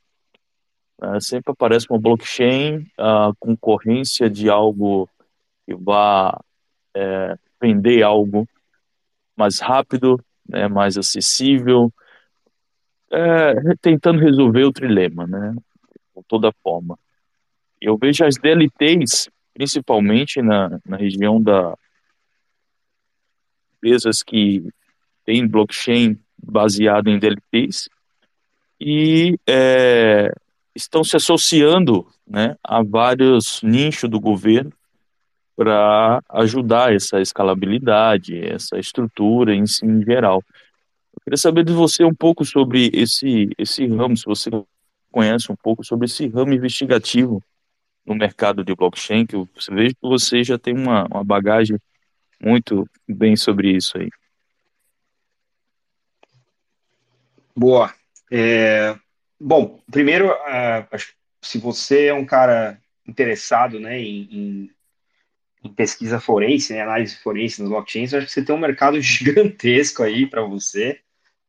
Uh, sempre aparece uma blockchain, a concorrência de algo que vá é, vender algo mais rápido, né, mais acessível, é, tentando resolver o trilema, né, de toda forma. Eu vejo as DLTs, principalmente na, na região da, empresas que têm blockchain baseado em DLTs e é, estão se associando né, a vários nichos do governo para ajudar essa escalabilidade, essa estrutura em si em geral. Eu queria saber de você um pouco sobre esse, esse ramo, se você conhece um pouco sobre esse ramo investigativo no mercado de blockchain, que eu vejo que você já tem uma, uma bagagem muito bem sobre isso aí. Boa. É, bom, primeiro, uh, se você é um cara interessado né, em, em, pesquisa forense, né, análise forense nos blockchains, acho que você tem um mercado [laughs] gigantesco aí para você.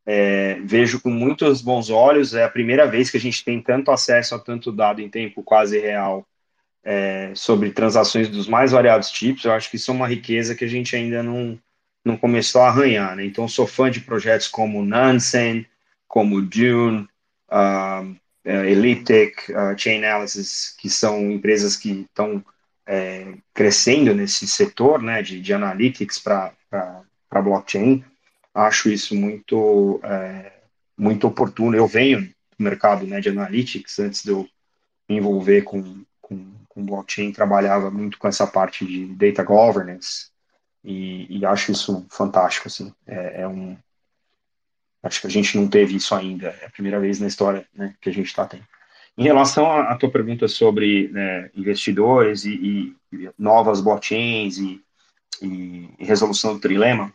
É, vejo com muitos bons olhos, é a primeira vez que a gente tem tanto acesso a tanto dado em tempo quase real é, sobre transações dos mais variados tipos, eu acho que isso é uma riqueza que a gente ainda não, não começou a arranhar. Né? Então, sou fã de projetos como Nansen, como Dune, uh, Elliptic, uh, Chain Analysis, que são empresas que estão é, crescendo nesse setor né, de, de analytics para blockchain. acho isso muito, é, muito oportuno. Eu venho do mercado né, de analytics, antes de eu me envolver com, com, com blockchain, trabalhava muito com essa parte de data governance, e, e acho isso fantástico, assim, é, é, um... Acho que a gente não teve isso ainda, é a primeira vez na história né, que a gente está tendo. Em relação à tua pergunta sobre né, investidores e, e, novas blockchains e, e, resolução do trilema,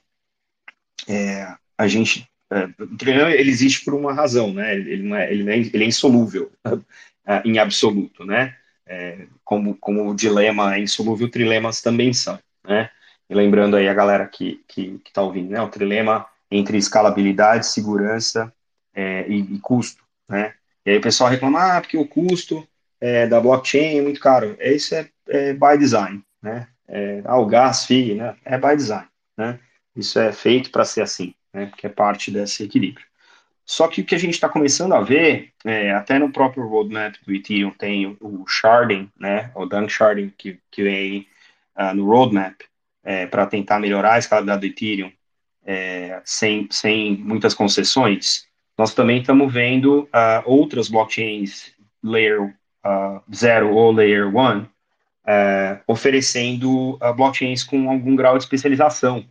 é, a gente é, o trilema ele existe por uma razão, né? Ele não é, ele, não é, ele é insolúvel [laughs] é, em absoluto, né? É, como, como o dilema é insolúvel, trilemas também são, né? E lembrando aí a galera que que está ouvindo, né? O trilema entre escalabilidade, segurança é, e, e, custo, né? E aí o pessoal reclama, ah, porque o custo é, da blockchain é muito caro. Isso é, é by design, né? É, ah, o gas fee, né? É by design, né? Isso é feito para ser assim, né? Porque é parte desse equilíbrio. Só que o que a gente está começando a ver, é, até no próprio roadmap do Ethereum tem o, sharding, né? O dunk sharding que, que vem uh, no roadmap é, para tentar melhorar a escalabilidade do Ethereum é, sem, sem muitas concessões nós também estamos vendo uh, outras blockchains Layer uh, 0 ou Layer 1 uh, é, oferecendo uh, blockchains com algum grau de especialização.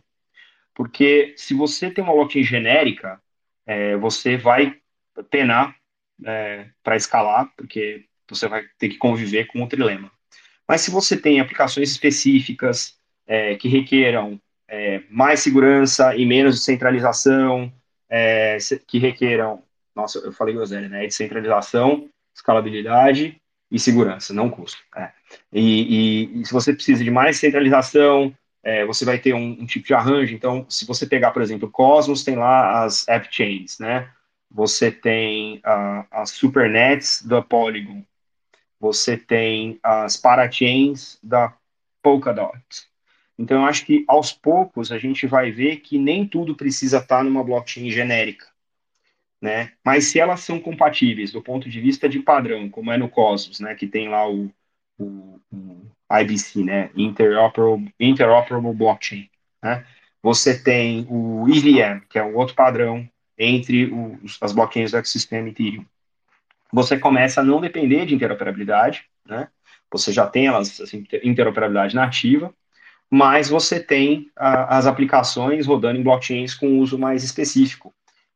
Porque se você tem uma blockchain genérica, é, você vai penar é, para escalar, porque você vai ter que conviver com o trilema. Mas se você tem aplicações específicas que requeram é, mais segurança e menos descentralização, é, que requeram, nossa, eu falei groselha, né? Descentralização, escalabilidade e segurança, não custo. É. E, e, e, se você precisa de mais centralização, é, você vai ter um, um, tipo de arranjo. Então, se você pegar, por exemplo, Cosmos, tem lá as app chains, né? Você tem uh, as supernets da Polygon. Você tem as parachains da Polkadot. Então, eu acho que aos poucos a gente vai ver que nem tudo precisa estar numa blockchain genérica. Né? Mas se elas são compatíveis do ponto de vista de padrão, como é no Cosmos, né, que tem lá o, o, o IBC, né, Interoperable, Interoperable Blockchain, né? Você tem o EVM, que é um outro padrão entre os, as blockchains do ecossistema Ethereum. Você começa a não depender de interoperabilidade, né? Você já tem elas, assim, interoperabilidade nativa, mas você tem a, as aplicações rodando em blockchains com uso mais específico.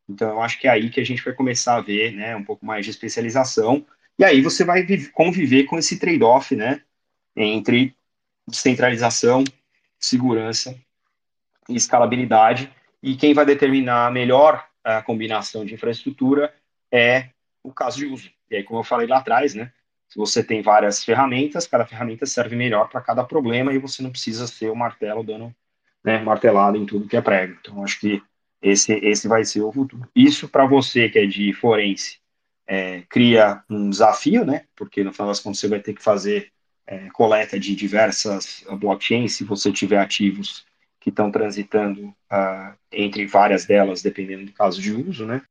Então, eu acho que é aí que a gente vai começar a ver né, um pouco mais de especialização, e aí você vai conviver com esse trade-off né, entre descentralização, segurança e escalabilidade, e quem vai determinar melhor a combinação de infraestrutura é o caso de uso. E aí, como eu falei lá atrás, né, você tem várias ferramentas, cada ferramenta serve melhor para cada problema e você não precisa ser o martelo dando né, martelado em tudo que é prego. Então, acho que esse, esse vai ser o futuro. Isso para você que é de forense, é, cria um desafio, né? Porque no final das contas você vai ter que fazer é, coleta de diversas blockchains se você tiver ativos que estão transitando uh, entre várias delas, dependendo do caso de uso, né?